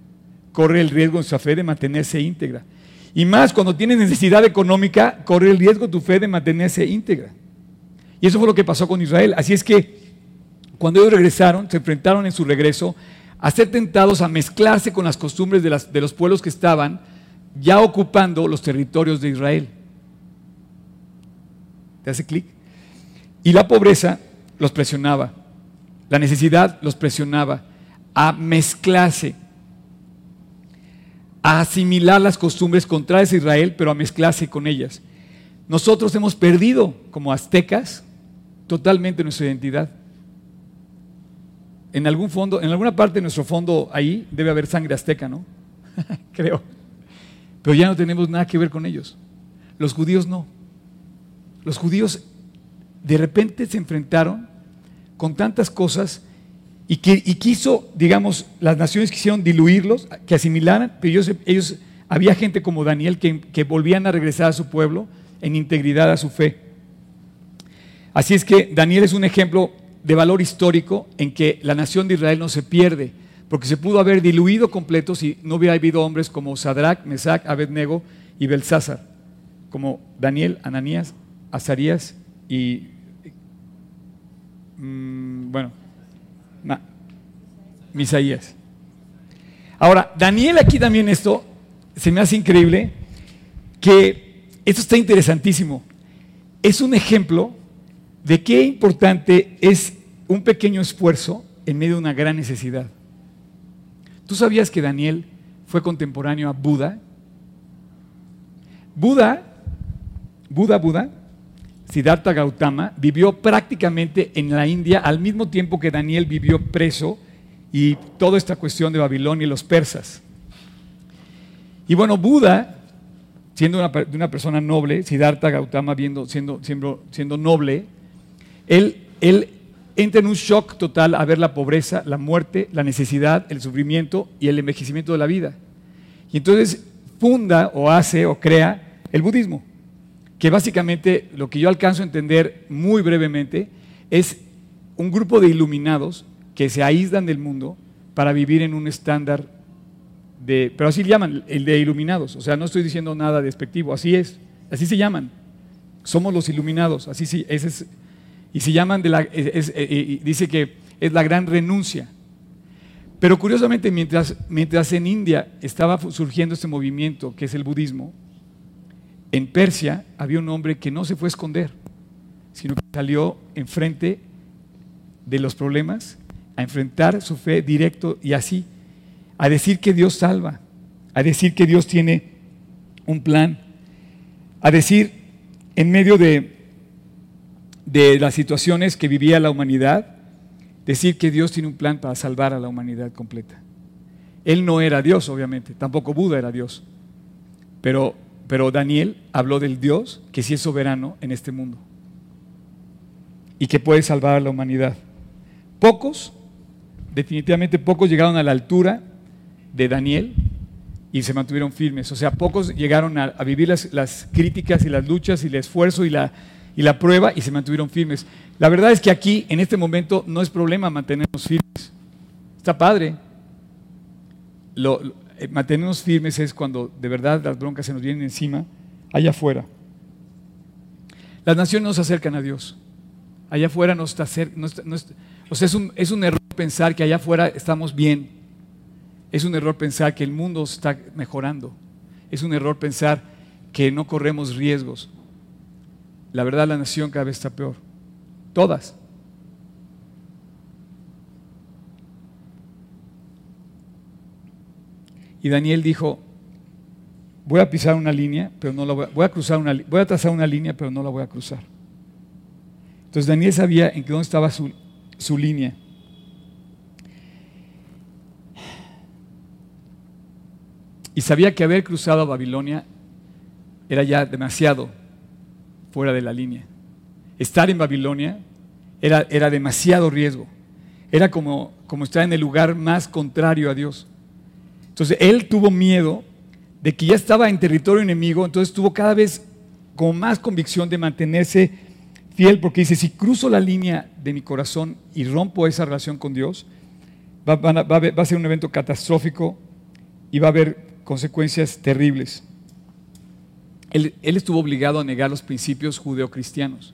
Speaker 1: Corre el riesgo nuestra fe de mantenerse íntegra. Y más cuando tienes necesidad económica, corre el riesgo tu fe de mantenerse íntegra. Y eso fue lo que pasó con Israel. Así es que cuando ellos regresaron, se enfrentaron en su regreso a ser tentados a mezclarse con las costumbres de, de los pueblos que estaban ya ocupando los territorios de Israel. ¿Te hace clic? Y la pobreza los presionaba, la necesidad los presionaba a mezclarse a asimilar las costumbres contrarias a Israel, pero a mezclarse con ellas. Nosotros hemos perdido, como aztecas, totalmente nuestra identidad. En algún fondo, en alguna parte de nuestro fondo ahí debe haber sangre azteca, ¿no? *laughs* Creo. Pero ya no tenemos nada que ver con ellos. Los judíos no. Los judíos de repente se enfrentaron con tantas cosas y, que, quiso, digamos, las naciones quisieron diluirlos, que asimilaran, pero ellos, había gente como Daniel que, que volvían a regresar a su pueblo en integridad a su fe. Así es que Daniel es un ejemplo de valor histórico en que la nación de Israel no se pierde, porque se pudo haber diluido completo si no hubiera habido hombres como Sadrach, Mesach, Abednego y Belsázar, como Daniel, Ananías, Azarías y, mm, bueno, Misaías. Ahora, Daniel aquí también esto se me hace increíble que esto está interesantísimo. Es un ejemplo de qué importante es un pequeño esfuerzo en medio de una gran necesidad. ¿Tú sabías que Daniel fue contemporáneo a Buda? Buda, Buda, Buda, Siddhartha Gautama, vivió prácticamente en la India al mismo tiempo que Daniel vivió preso y toda esta cuestión de Babilonia y los persas. Y bueno, Buda, siendo una, una persona noble, Siddhartha Gautama siendo, siendo, siendo noble, él, él entra en un shock total a ver la pobreza, la muerte, la necesidad, el sufrimiento y el envejecimiento de la vida. Y entonces funda o hace o crea el budismo, que básicamente lo que yo alcanzo a entender muy brevemente es un grupo de iluminados que se aíslan del mundo para vivir en un estándar de, pero así llaman, el de iluminados, o sea, no estoy diciendo nada despectivo, así es, así se llaman, somos los iluminados, así sí, ese es, y se llaman de la, eh, dice que es la gran renuncia. Pero curiosamente, mientras, mientras en India estaba surgiendo este movimiento que es el budismo, en Persia había un hombre que no se fue a esconder, sino que salió enfrente de los problemas, a enfrentar su fe directo y así, a decir que Dios salva, a decir que Dios tiene un plan, a decir en medio de, de las situaciones que vivía la humanidad, decir que Dios tiene un plan para salvar a la humanidad completa. Él no era Dios, obviamente, tampoco Buda era Dios, pero pero Daniel habló del Dios que sí es soberano en este mundo y que puede salvar a la humanidad. Pocos, definitivamente pocos llegaron a la altura de Daniel y se mantuvieron firmes. O sea, pocos llegaron a, vivir las, críticas y las luchas y el esfuerzo y la, prueba y se mantuvieron firmes. La verdad es que aquí, en este momento, no es problema mantenernos firmes. Está padre. Lo, eh, mantenernos firmes es cuando de verdad las broncas se nos vienen encima, allá afuera. Las naciones no se acercan a Dios. Allá afuera no está, no o sea, es un, es un error pensar que allá afuera estamos bien. Es un error pensar que el mundo está mejorando. Es un error pensar que no corremos riesgos. La verdad, la nación cada vez está peor. Todas. Y Daniel dijo, voy a pisar una línea, pero no la voy a, cruzar una, voy a trazar una línea, pero no la voy a cruzar. Entonces Daniel sabía en qué dónde estaba su, su línea. Y sabía que haber cruzado a Babilonia era ya demasiado fuera de la línea. Estar en Babilonia era, era demasiado riesgo. Era como, como estar en el lugar más contrario a Dios. Entonces él tuvo miedo de que ya estaba en territorio enemigo, entonces tuvo cada vez con más convicción de mantenerse fiel, porque dice, si cruzo la línea de mi corazón y rompo esa relación con Dios, va, a, ser un evento catastrófico y va a haber consecuencias terribles. Él, él estuvo obligado a negar los principios judeocristianos.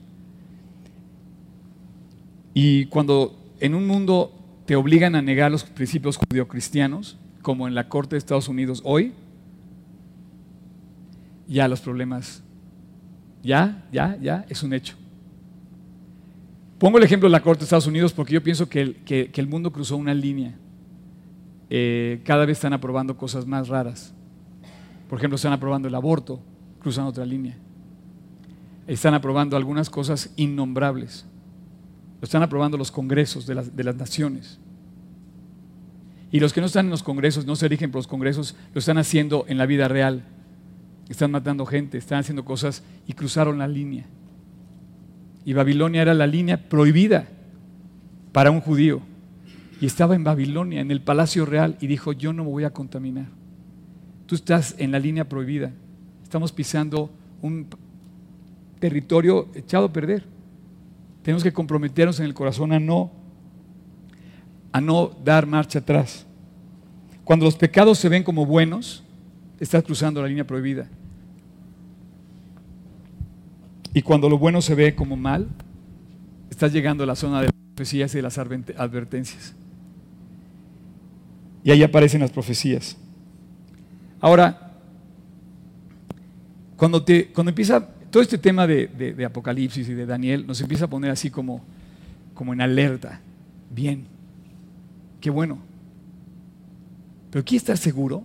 Speaker 1: Y cuando en un mundo te obligan a negar los principios judeocristianos, como en la Corte de Estados Unidos hoy, ya los problemas, ya, ya, ya, es un hecho. Pongo el ejemplo de la Corte de Estados Unidos porque yo pienso que el, el mundo cruzó una línea. Eh, cada vez están aprobando cosas más raras. Por ejemplo, están aprobando el aborto, cruzan otra línea. Están aprobando algunas cosas innombrables. Lo están aprobando los congresos de las, de las naciones. Y los que no están en los congresos, no se eligen por los congresos, lo están haciendo en la vida real. Están matando gente, están haciendo cosas y cruzaron la línea. Y Babilonia era la línea prohibida para un judío. Y estaba en Babilonia, en el palacio real, y dijo, yo no me voy a contaminar. Tú estás en la línea prohibida. Estamos pisando un territorio echado a perder. Tenemos que comprometernos en el corazón a no a no dar marcha atrás. Cuando los pecados se ven como buenos, estás cruzando la línea prohibida. Y cuando lo bueno se ve como mal, estás llegando a la zona de las profecías y de las advertencias. Y ahí aparecen las profecías. Ahora, cuando, te, cuando empieza todo este tema de, de, Apocalipsis y de Daniel, nos empieza a poner así como, como en alerta. Bien, qué bueno. Pero aquí estar seguro,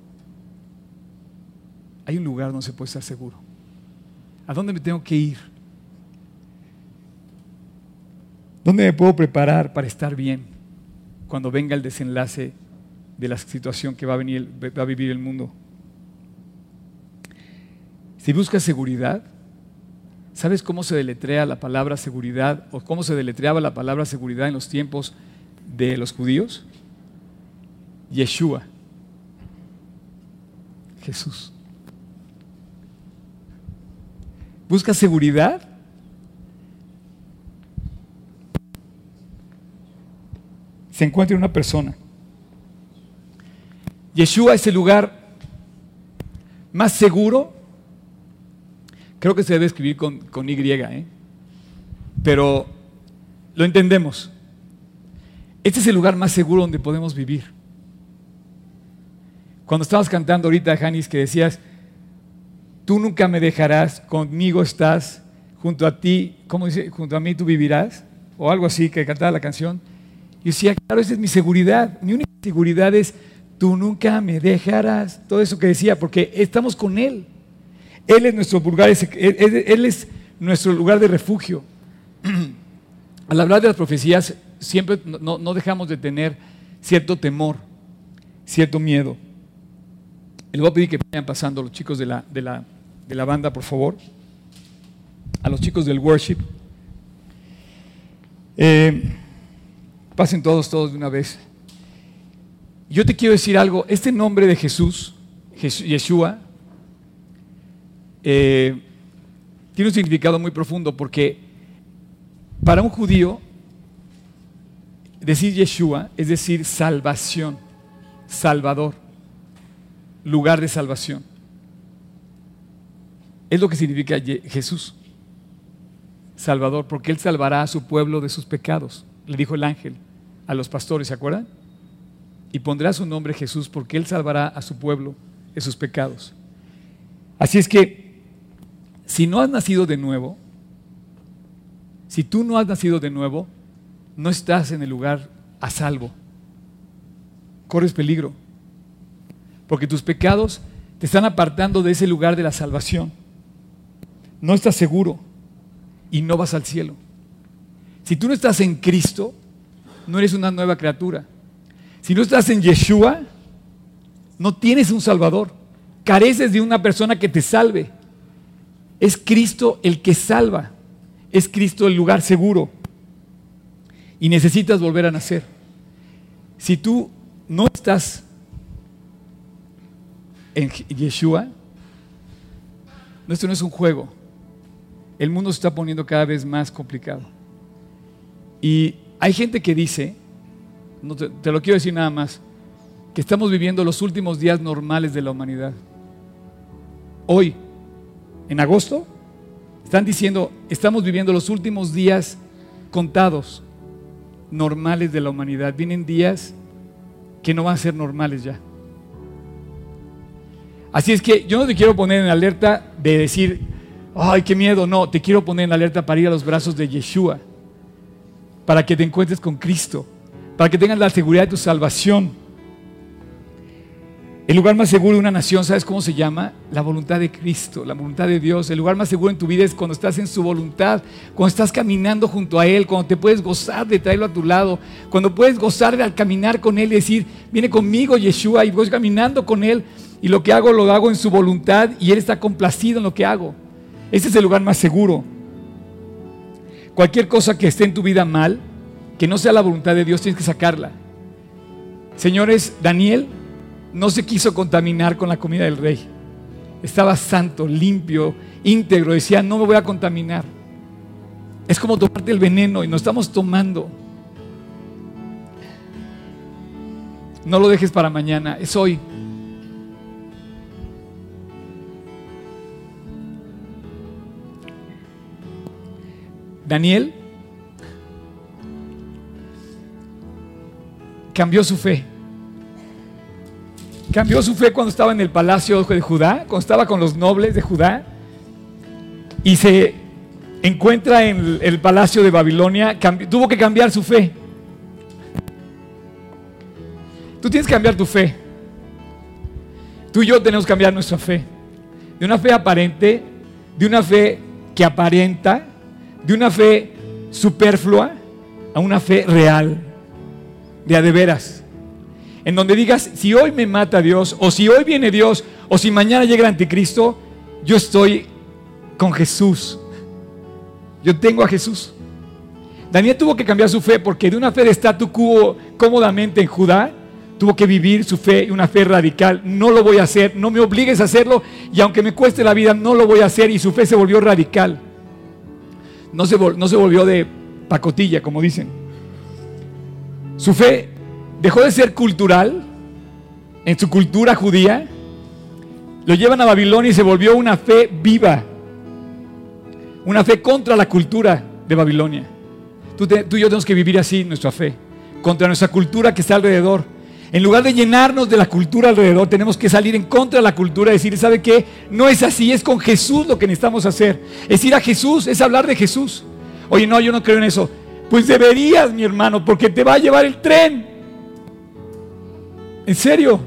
Speaker 1: hay un lugar donde se puede estar seguro. ¿A dónde me tengo que ir? ¿Dónde me puedo preparar para estar bien cuando venga el desenlace de la situación que va a, va a vivir el mundo? Si buscas seguridad, ¿sabes cómo se deletrea la palabra seguridad o cómo se deletreaba la palabra seguridad en los tiempos de los judíos? Yeshua, Jesús. ¿Buscas seguridad? Se encuentra una persona. Yeshua es el lugar más seguro Creo que se debe escribir con, Y, ¿eh? pero lo entendemos. Este es el lugar más seguro donde podemos vivir. Cuando estabas cantando ahorita, Janis, que decías, tú nunca me dejarás, conmigo estás, junto a ti, ¿cómo dice? Junto a mí tú vivirás, o algo así que cantaba la canción. Y decía, claro, esa es mi seguridad. Mi única seguridad es, tú nunca me dejarás. Todo eso que decía, porque estamos con Él. Él es nuestro lugar, él es nuestro lugar de refugio. *clears throat* Al hablar de las profecías, siempre no, dejamos de tener cierto temor, cierto miedo. Les voy a pedir que vayan pasando los chicos de la, de la, banda, por favor. A los chicos del worship. Eh, pasen todos, todos de una vez. Yo te quiero decir algo. Este nombre de Jesús, Yeshua, eh, tiene un significado muy profundo porque para un judío decir Yeshua es decir salvación, salvador, lugar de salvación. Es lo que significa Jesús, salvador, porque Él salvará a su pueblo de sus pecados, le dijo el ángel a los pastores, ¿se acuerdan? Y pondrá su nombre Jesús porque Él salvará a su pueblo de sus pecados. Así es que si no has nacido de nuevo, si tú no has nacido de nuevo, no estás en el lugar a salvo. Corres peligro. Porque tus pecados te están apartando de ese lugar de la salvación. No estás seguro y no vas al cielo. Si tú no estás en Cristo, no eres una nueva criatura. Si no estás en Yeshua, no tienes un Salvador. Careces de una persona que te salve. Es Cristo el que salva. Es Cristo el lugar seguro. Y necesitas volver a nacer. Si tú no estás en Yeshua, esto no es un juego. El mundo se está poniendo cada vez más complicado. Y hay gente que dice, no te, te, lo quiero decir nada más, que estamos viviendo los últimos días normales de la humanidad. Hoy, en agosto, están diciendo, estamos viviendo los últimos días contados, normales de la humanidad. Vienen días que no van a ser normales ya. Así es que yo no te quiero poner en alerta de decir, ay, qué miedo, no, te quiero poner en alerta para ir a los brazos de Yeshua, para que te encuentres con Cristo, para que tengas la seguridad de tu salvación. El lugar más seguro de una nación, ¿sabes cómo se llama? La voluntad de Cristo, la voluntad de Dios. El lugar más seguro en tu vida es cuando estás en su voluntad, cuando estás caminando junto a Él, cuando te puedes gozar de traerlo a tu lado, cuando puedes gozar de al caminar con Él y decir, viene conmigo Yeshua y voy caminando con Él y lo que hago lo hago en su voluntad y Él está complacido en lo que hago. Ese es el lugar más seguro. Cualquier cosa que esté en tu vida mal, que no sea la voluntad de Dios, tienes que sacarla. Señores, Daniel no se quiso contaminar con la comida del rey. Estaba santo, limpio, íntegro. Decía, no me voy a contaminar. Es como tomarte el veneno y nos estamos tomando. No lo dejes para mañana, es hoy. Daniel cambió su fe. Cambió su fe cuando estaba en el palacio de Judá, cuando estaba con los nobles de Judá, y se encuentra en el palacio de Babilonia, tuvo que cambiar su fe. Tú tienes que cambiar tu fe. Tú y yo tenemos que cambiar nuestra fe. De una fe aparente, de una fe que aparenta, de una fe superflua, a una fe real, de a de veras. En donde digas, si hoy me mata Dios, o si hoy viene Dios, o si mañana llega el anticristo, yo estoy con Jesús. Yo tengo a Jesús. Daniel tuvo que cambiar su fe porque de una fe de statu quo cómodamente en Judá, tuvo que vivir su fe, una fe radical. No lo voy a hacer, no me obligues a hacerlo y aunque me cueste la vida, no lo voy a hacer. Y su fe se volvió radical. No se, volvió de pacotilla, como dicen. Su fe dejó de ser cultural en su cultura judía. Lo llevan a Babilonia y se volvió una fe viva. Una fe contra la cultura de Babilonia. Tú, y yo tenemos que vivir así nuestra fe, contra nuestra cultura que está alrededor. En lugar de llenarnos de la cultura alrededor, tenemos que salir en contra de la cultura y decir, ¿sabe qué? No es así, es con Jesús lo que necesitamos hacer. Es ir a Jesús, es hablar de Jesús. Oye, no, yo no creo en eso. Pues deberías, mi hermano, porque te va a llevar el tren. En serio,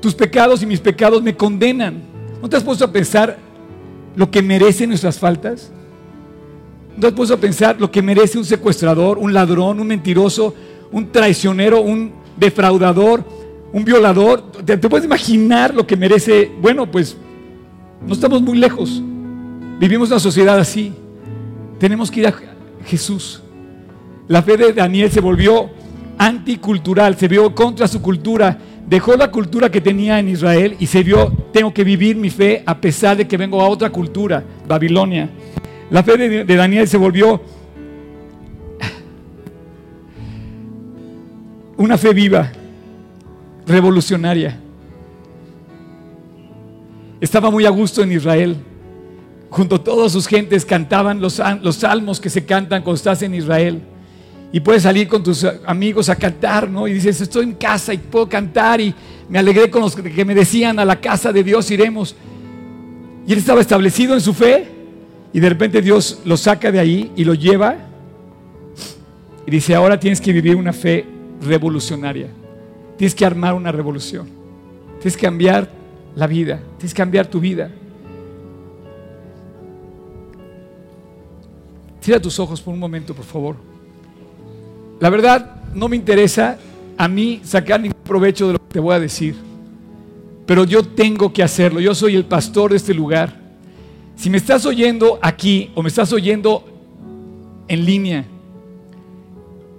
Speaker 1: tus pecados y mis pecados me condenan. ¿No te has puesto a pensar lo que merecen nuestras faltas? ¿No te has puesto a pensar lo que merece un secuestrador, un ladrón, un mentiroso, un traicionero, un defraudador, un violador? ¿Te, puedes imaginar lo que merece? Bueno, pues no estamos muy lejos. Vivimos una sociedad así. Tenemos que ir a Jesús. La fe de Daniel se volvió anticultural, se vio contra su cultura, dejó la cultura que tenía en Israel y se vio, tengo que vivir mi fe a pesar de que vengo a otra cultura, Babilonia. La fe de, Daniel se volvió una fe viva, revolucionaria. Estaba muy a gusto en Israel. Junto a todas sus gentes cantaban los, salmos que se cantan cuando estás en Israel. Y puedes salir con tus amigos a cantar, ¿no? Y dices, estoy en casa y puedo cantar y me alegré con los que me decían, a la casa de Dios iremos. Y él estaba establecido en su fe y de repente Dios lo saca de ahí y lo lleva y dice, ahora tienes que vivir una fe revolucionaria. Tienes que armar una revolución. Tienes que cambiar la vida. Tienes que cambiar tu vida. Cierra tus ojos por un momento, por favor. La verdad, no me interesa a mí sacar ningún provecho de lo que te voy a decir. Pero yo tengo que hacerlo. Yo soy el pastor de este lugar. Si me estás oyendo aquí o me estás oyendo en línea,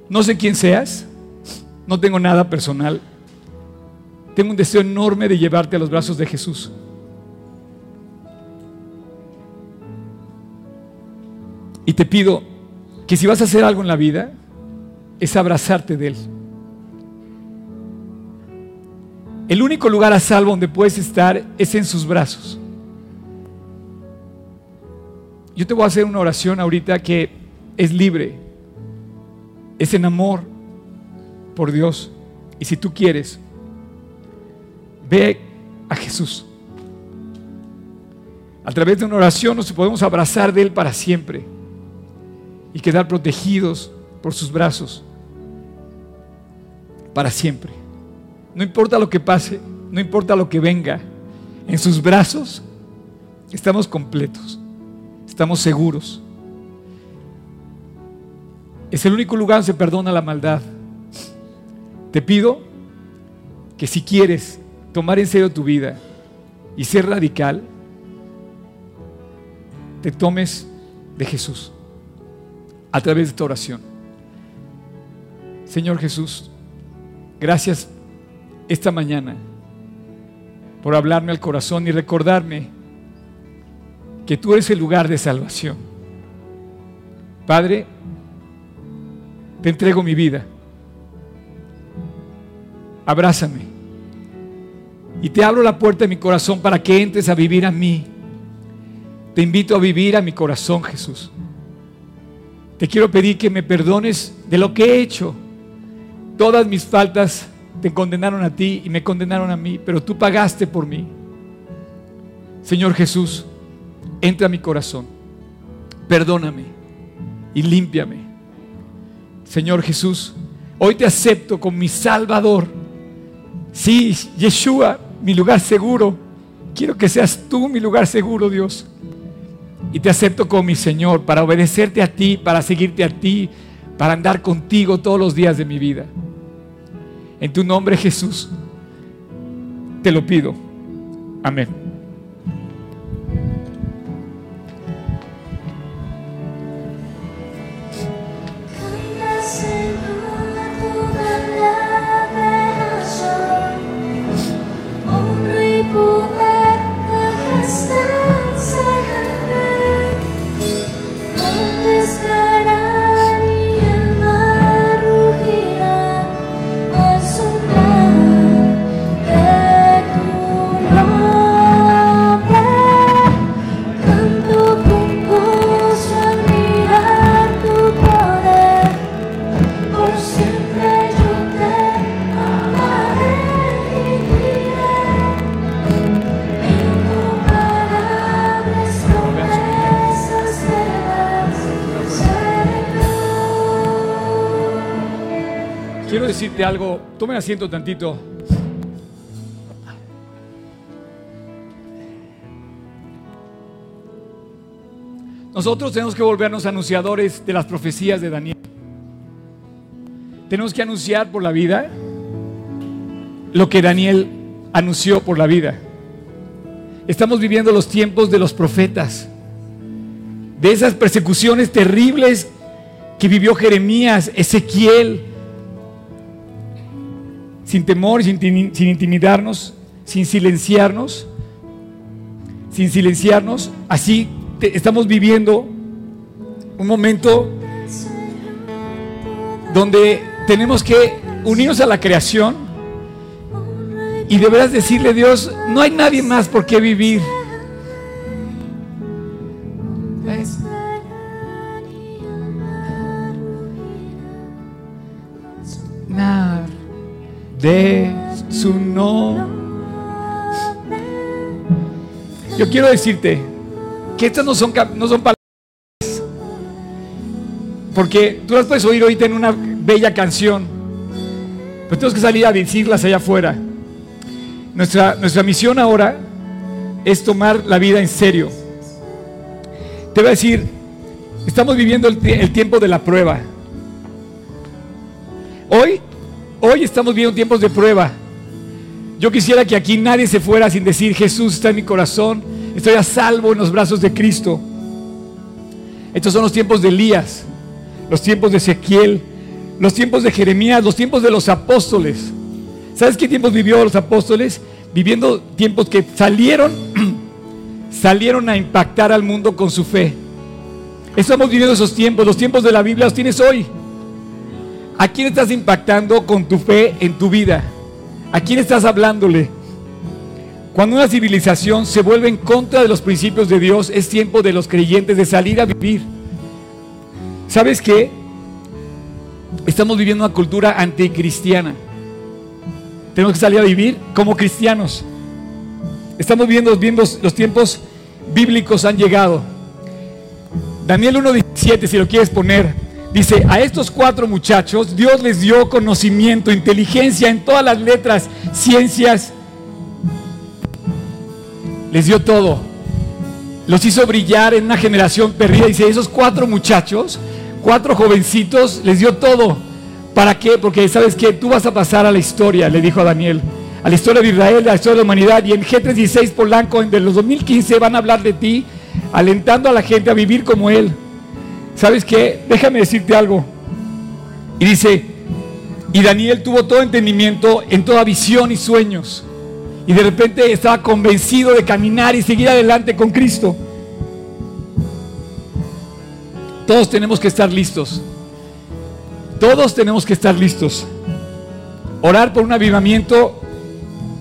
Speaker 1: no sé quién seas, no tengo nada personal. Tengo un deseo enorme de llevarte a los brazos de Jesús. Y te pido que si vas a hacer algo en la vida, es abrazarte de Él. El único lugar a salvo donde puedes estar es en sus brazos. Yo te voy a hacer una oración ahorita que es libre, es en amor por Dios. Y si tú quieres, ve a Jesús. A través de una oración nos podemos abrazar de Él para siempre y quedar protegidos por sus brazos para siempre. No importa lo que pase, no importa lo que venga, en sus brazos estamos completos estamos seguros. Es el único lugar donde se perdona la maldad. Te pido que si quieres tomar en serio tu vida y ser radical, te tomes de Jesús a través de tu oración. Señor Jesús, gracias esta mañana por hablarme al corazón y recordarme que tú eres el lugar de salvación. Padre, te entrego mi vida. Abrázame. Y te abro la puerta de mi corazón para que entres a vivir a mí. Te invito a vivir a mi corazón, Jesús. Te quiero pedir que me perdones de lo que he hecho. Todas mis faltas te condenaron a ti y me condenaron a mí, pero tú pagaste por mí. Señor Jesús, entra a mi corazón, perdóname y límpiame. Señor Jesús, hoy te acepto como mi Salvador. Sí, Yeshua, mi lugar seguro. Quiero que seas tú mi lugar seguro, Dios. Y te acepto como mi Señor para obedecerte a ti, para seguirte a ti, para andar contigo todos los días de mi vida. En tu nombre Jesús, te lo pido. Amén. Decirte algo. Tomen asiento tantito. Nosotros tenemos que volvernos anunciadores de las profecías de Daniel. Tenemos que anunciar por la vida lo que Daniel anunció por la vida. Estamos viviendo los tiempos de los profetas, de esas persecuciones terribles que vivió Jeremías, Ezequiel, sin temor, sin, sin intimidarnos, sin silenciarnos, sin silenciarnos. Así estamos viviendo un momento donde tenemos que unirnos a la creación y deberás decirle Dios, no hay nadie más por qué vivir. De su nombre. Yo quiero decirte que estas no son, no son palabras, porque tú las puedes oír ahorita en una bella canción, pero tenemos que salir a decirlas allá afuera. Nuestra, nuestra misión ahora es tomar la vida en serio. Te voy a decir, estamos viviendo el, el tiempo de la prueba. Hoy Hoy estamos viviendo tiempos de prueba. Yo quisiera que aquí nadie se fuera sin decir, Jesús está en mi corazón, estoy a salvo en los brazos de Cristo. Estos son los tiempos de Elías, los tiempos de Ezequiel, los tiempos de Jeremías, los tiempos de los apóstoles. ¿Sabes qué tiempos vivió los apóstoles? Viviendo tiempos que salieron, *clears throat* salieron a impactar al mundo con su fe. Estamos viviendo esos tiempos, los tiempos de la Biblia los tienes hoy. ¿A quién estás impactando con tu fe en tu vida? ¿A quién estás hablándole? Cuando una civilización se vuelve en contra de los principios de Dios, es tiempo de los creyentes de salir a vivir. ¿Sabes qué? Estamos viviendo una cultura anticristiana. Tenemos que salir a vivir como cristianos. Estamos viendo, viendo los tiempos bíblicos han llegado. Daniel 1.17, si lo quieres poner. Dice, a estos cuatro muchachos Dios les dio conocimiento, inteligencia en todas las letras, ciencias. Les dio todo. Los hizo brillar en una generación perdida. Dice, esos cuatro muchachos, cuatro jovencitos, les dio todo. ¿Para qué? Porque sabes que tú vas a pasar a la historia, le dijo a Daniel. A la historia de Israel, a la historia de la humanidad. Y en G36 Polanco, en los 2015, van a hablar de ti, alentando a la gente a vivir como Él. ¿Sabes qué? Déjame decirte algo. Y dice, y Daniel tuvo todo entendimiento en toda visión y sueños. Y de repente estaba convencido de caminar y seguir adelante con Cristo. Todos tenemos que estar listos. Todos tenemos que estar listos. Orar por un avivamiento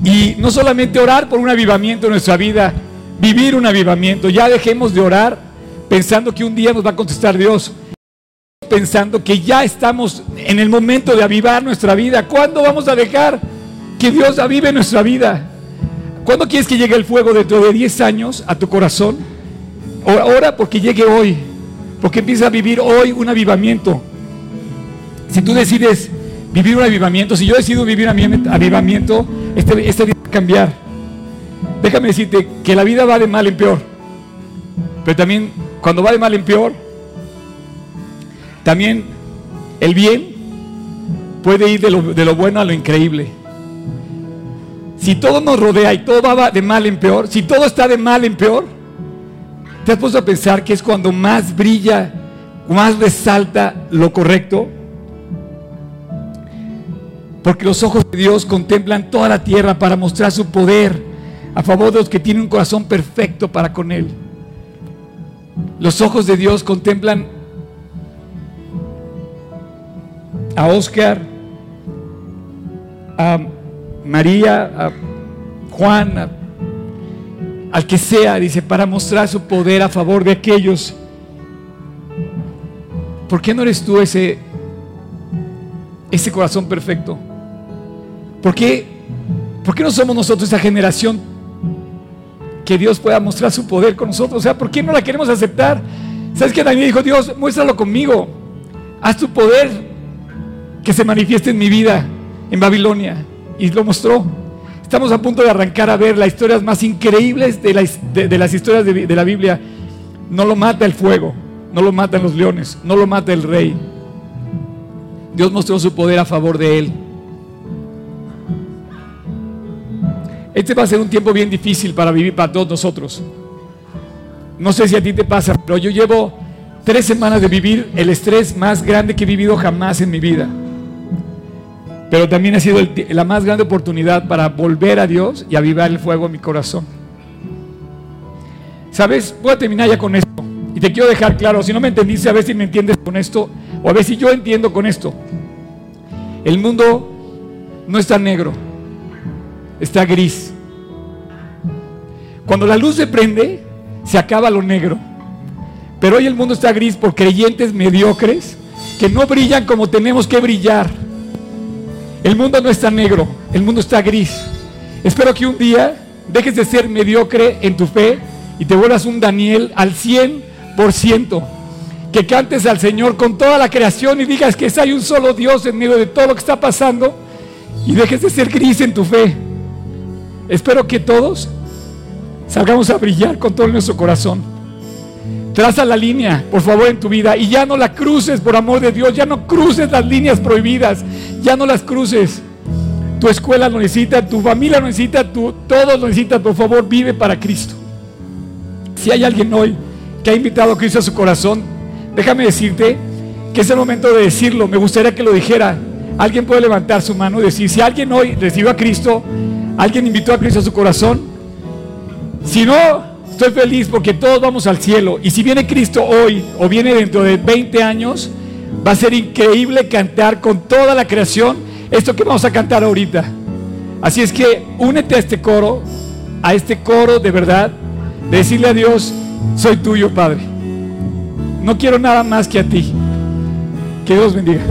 Speaker 1: y no solamente orar por un avivamiento en nuestra vida, vivir un avivamiento. Ya dejemos de orar pensando que un día nos va a contestar Dios, pensando que ya estamos en el momento de avivar nuestra vida. ¿Cuándo vamos a dejar que Dios avive nuestra vida? ¿Cuándo quieres que llegue el fuego dentro de 10 años a tu corazón? Ahora porque llegue hoy, porque empieza a vivir hoy un avivamiento. Si tú decides vivir un avivamiento, si yo decido vivir un avivamiento, este, este día va a cambiar. Déjame decirte que la vida va de mal en peor, pero también cuando va de mal en peor, también El bien puede ir de lo, bueno a lo increíble. Si todo nos rodea y todo va de mal en peor, si todo está de mal en peor, ¿te has puesto a pensar que es cuando más brilla, más resalta lo correcto? Porque los ojos de Dios contemplan toda la tierra para mostrar su poder a favor de los que tienen un corazón perfecto para con Él. Los ojos de Dios contemplan a Oscar, a María, a Juan, al que sea, dice, para mostrar su poder a favor de aquellos. ¿Por qué no eres tú ese, ese corazón perfecto? ¿Por qué, ¿Por qué no somos nosotros esa generación que Dios pueda mostrar su poder con nosotros? O sea, ¿por qué no la queremos aceptar? ¿Sabes qué? Daniel dijo, Dios, muéstralo conmigo. Haz tu poder que se manifieste en mi vida en Babilonia. Y lo mostró. Estamos a punto de arrancar a ver las historias más increíbles de, las historias de la Biblia. No lo mata el fuego, no lo matan los leones, no lo mata el rey. Dios mostró su poder a favor de él. Este va a ser un tiempo bien difícil para vivir para todos nosotros. No sé si a ti te pasa, pero yo llevo tres semanas de vivir el estrés más grande que he vivido jamás en mi vida. Pero también ha sido la más grande oportunidad para volver a Dios y avivar el fuego en mi corazón. ¿Sabes? Voy a terminar ya con esto. Y te quiero dejar claro, si no me entendiste, a ver si me entiendes con esto, o a ver si yo entiendo con esto. El mundo no está negro está gris. Cuando la luz se prende, se acaba lo negro. Pero hoy el mundo está gris por creyentes mediocres que no brillan como tenemos que brillar. El mundo no está negro, el mundo está gris. Espero que un día dejes de ser mediocre en tu fe y te vuelvas un Daniel al 100%. Que cantes al Señor con toda la creación y digas que hay un solo Dios en medio de todo lo que está pasando y dejes de ser gris en tu fe. Espero que todos salgamos a brillar con todo nuestro corazón. Traza la línea, por favor, en tu vida y ya no la cruces, por amor de Dios. Ya no cruces las líneas prohibidas. Ya no las cruces. Tu escuela lo necesita, tu familia lo necesita, tu, todos lo necesitan. Por favor, vive para Cristo. Si hay alguien hoy que ha invitado a Cristo a su corazón, déjame decirte que es el momento de decirlo. Me gustaría que lo dijera. Alguien puede levantar su mano y decir, si alguien hoy recibió a Cristo, ¿Alguien invitó a Cristo a su corazón? Si no, estoy feliz porque todos vamos al cielo. Y si viene Cristo hoy o viene dentro de 20 años, va a ser increíble cantar con toda la creación esto que vamos a cantar ahorita. Así es que únete a este coro, a este coro de verdad, de decirle a Dios, soy tuyo, Padre. No quiero nada más que a ti. Que Dios bendiga.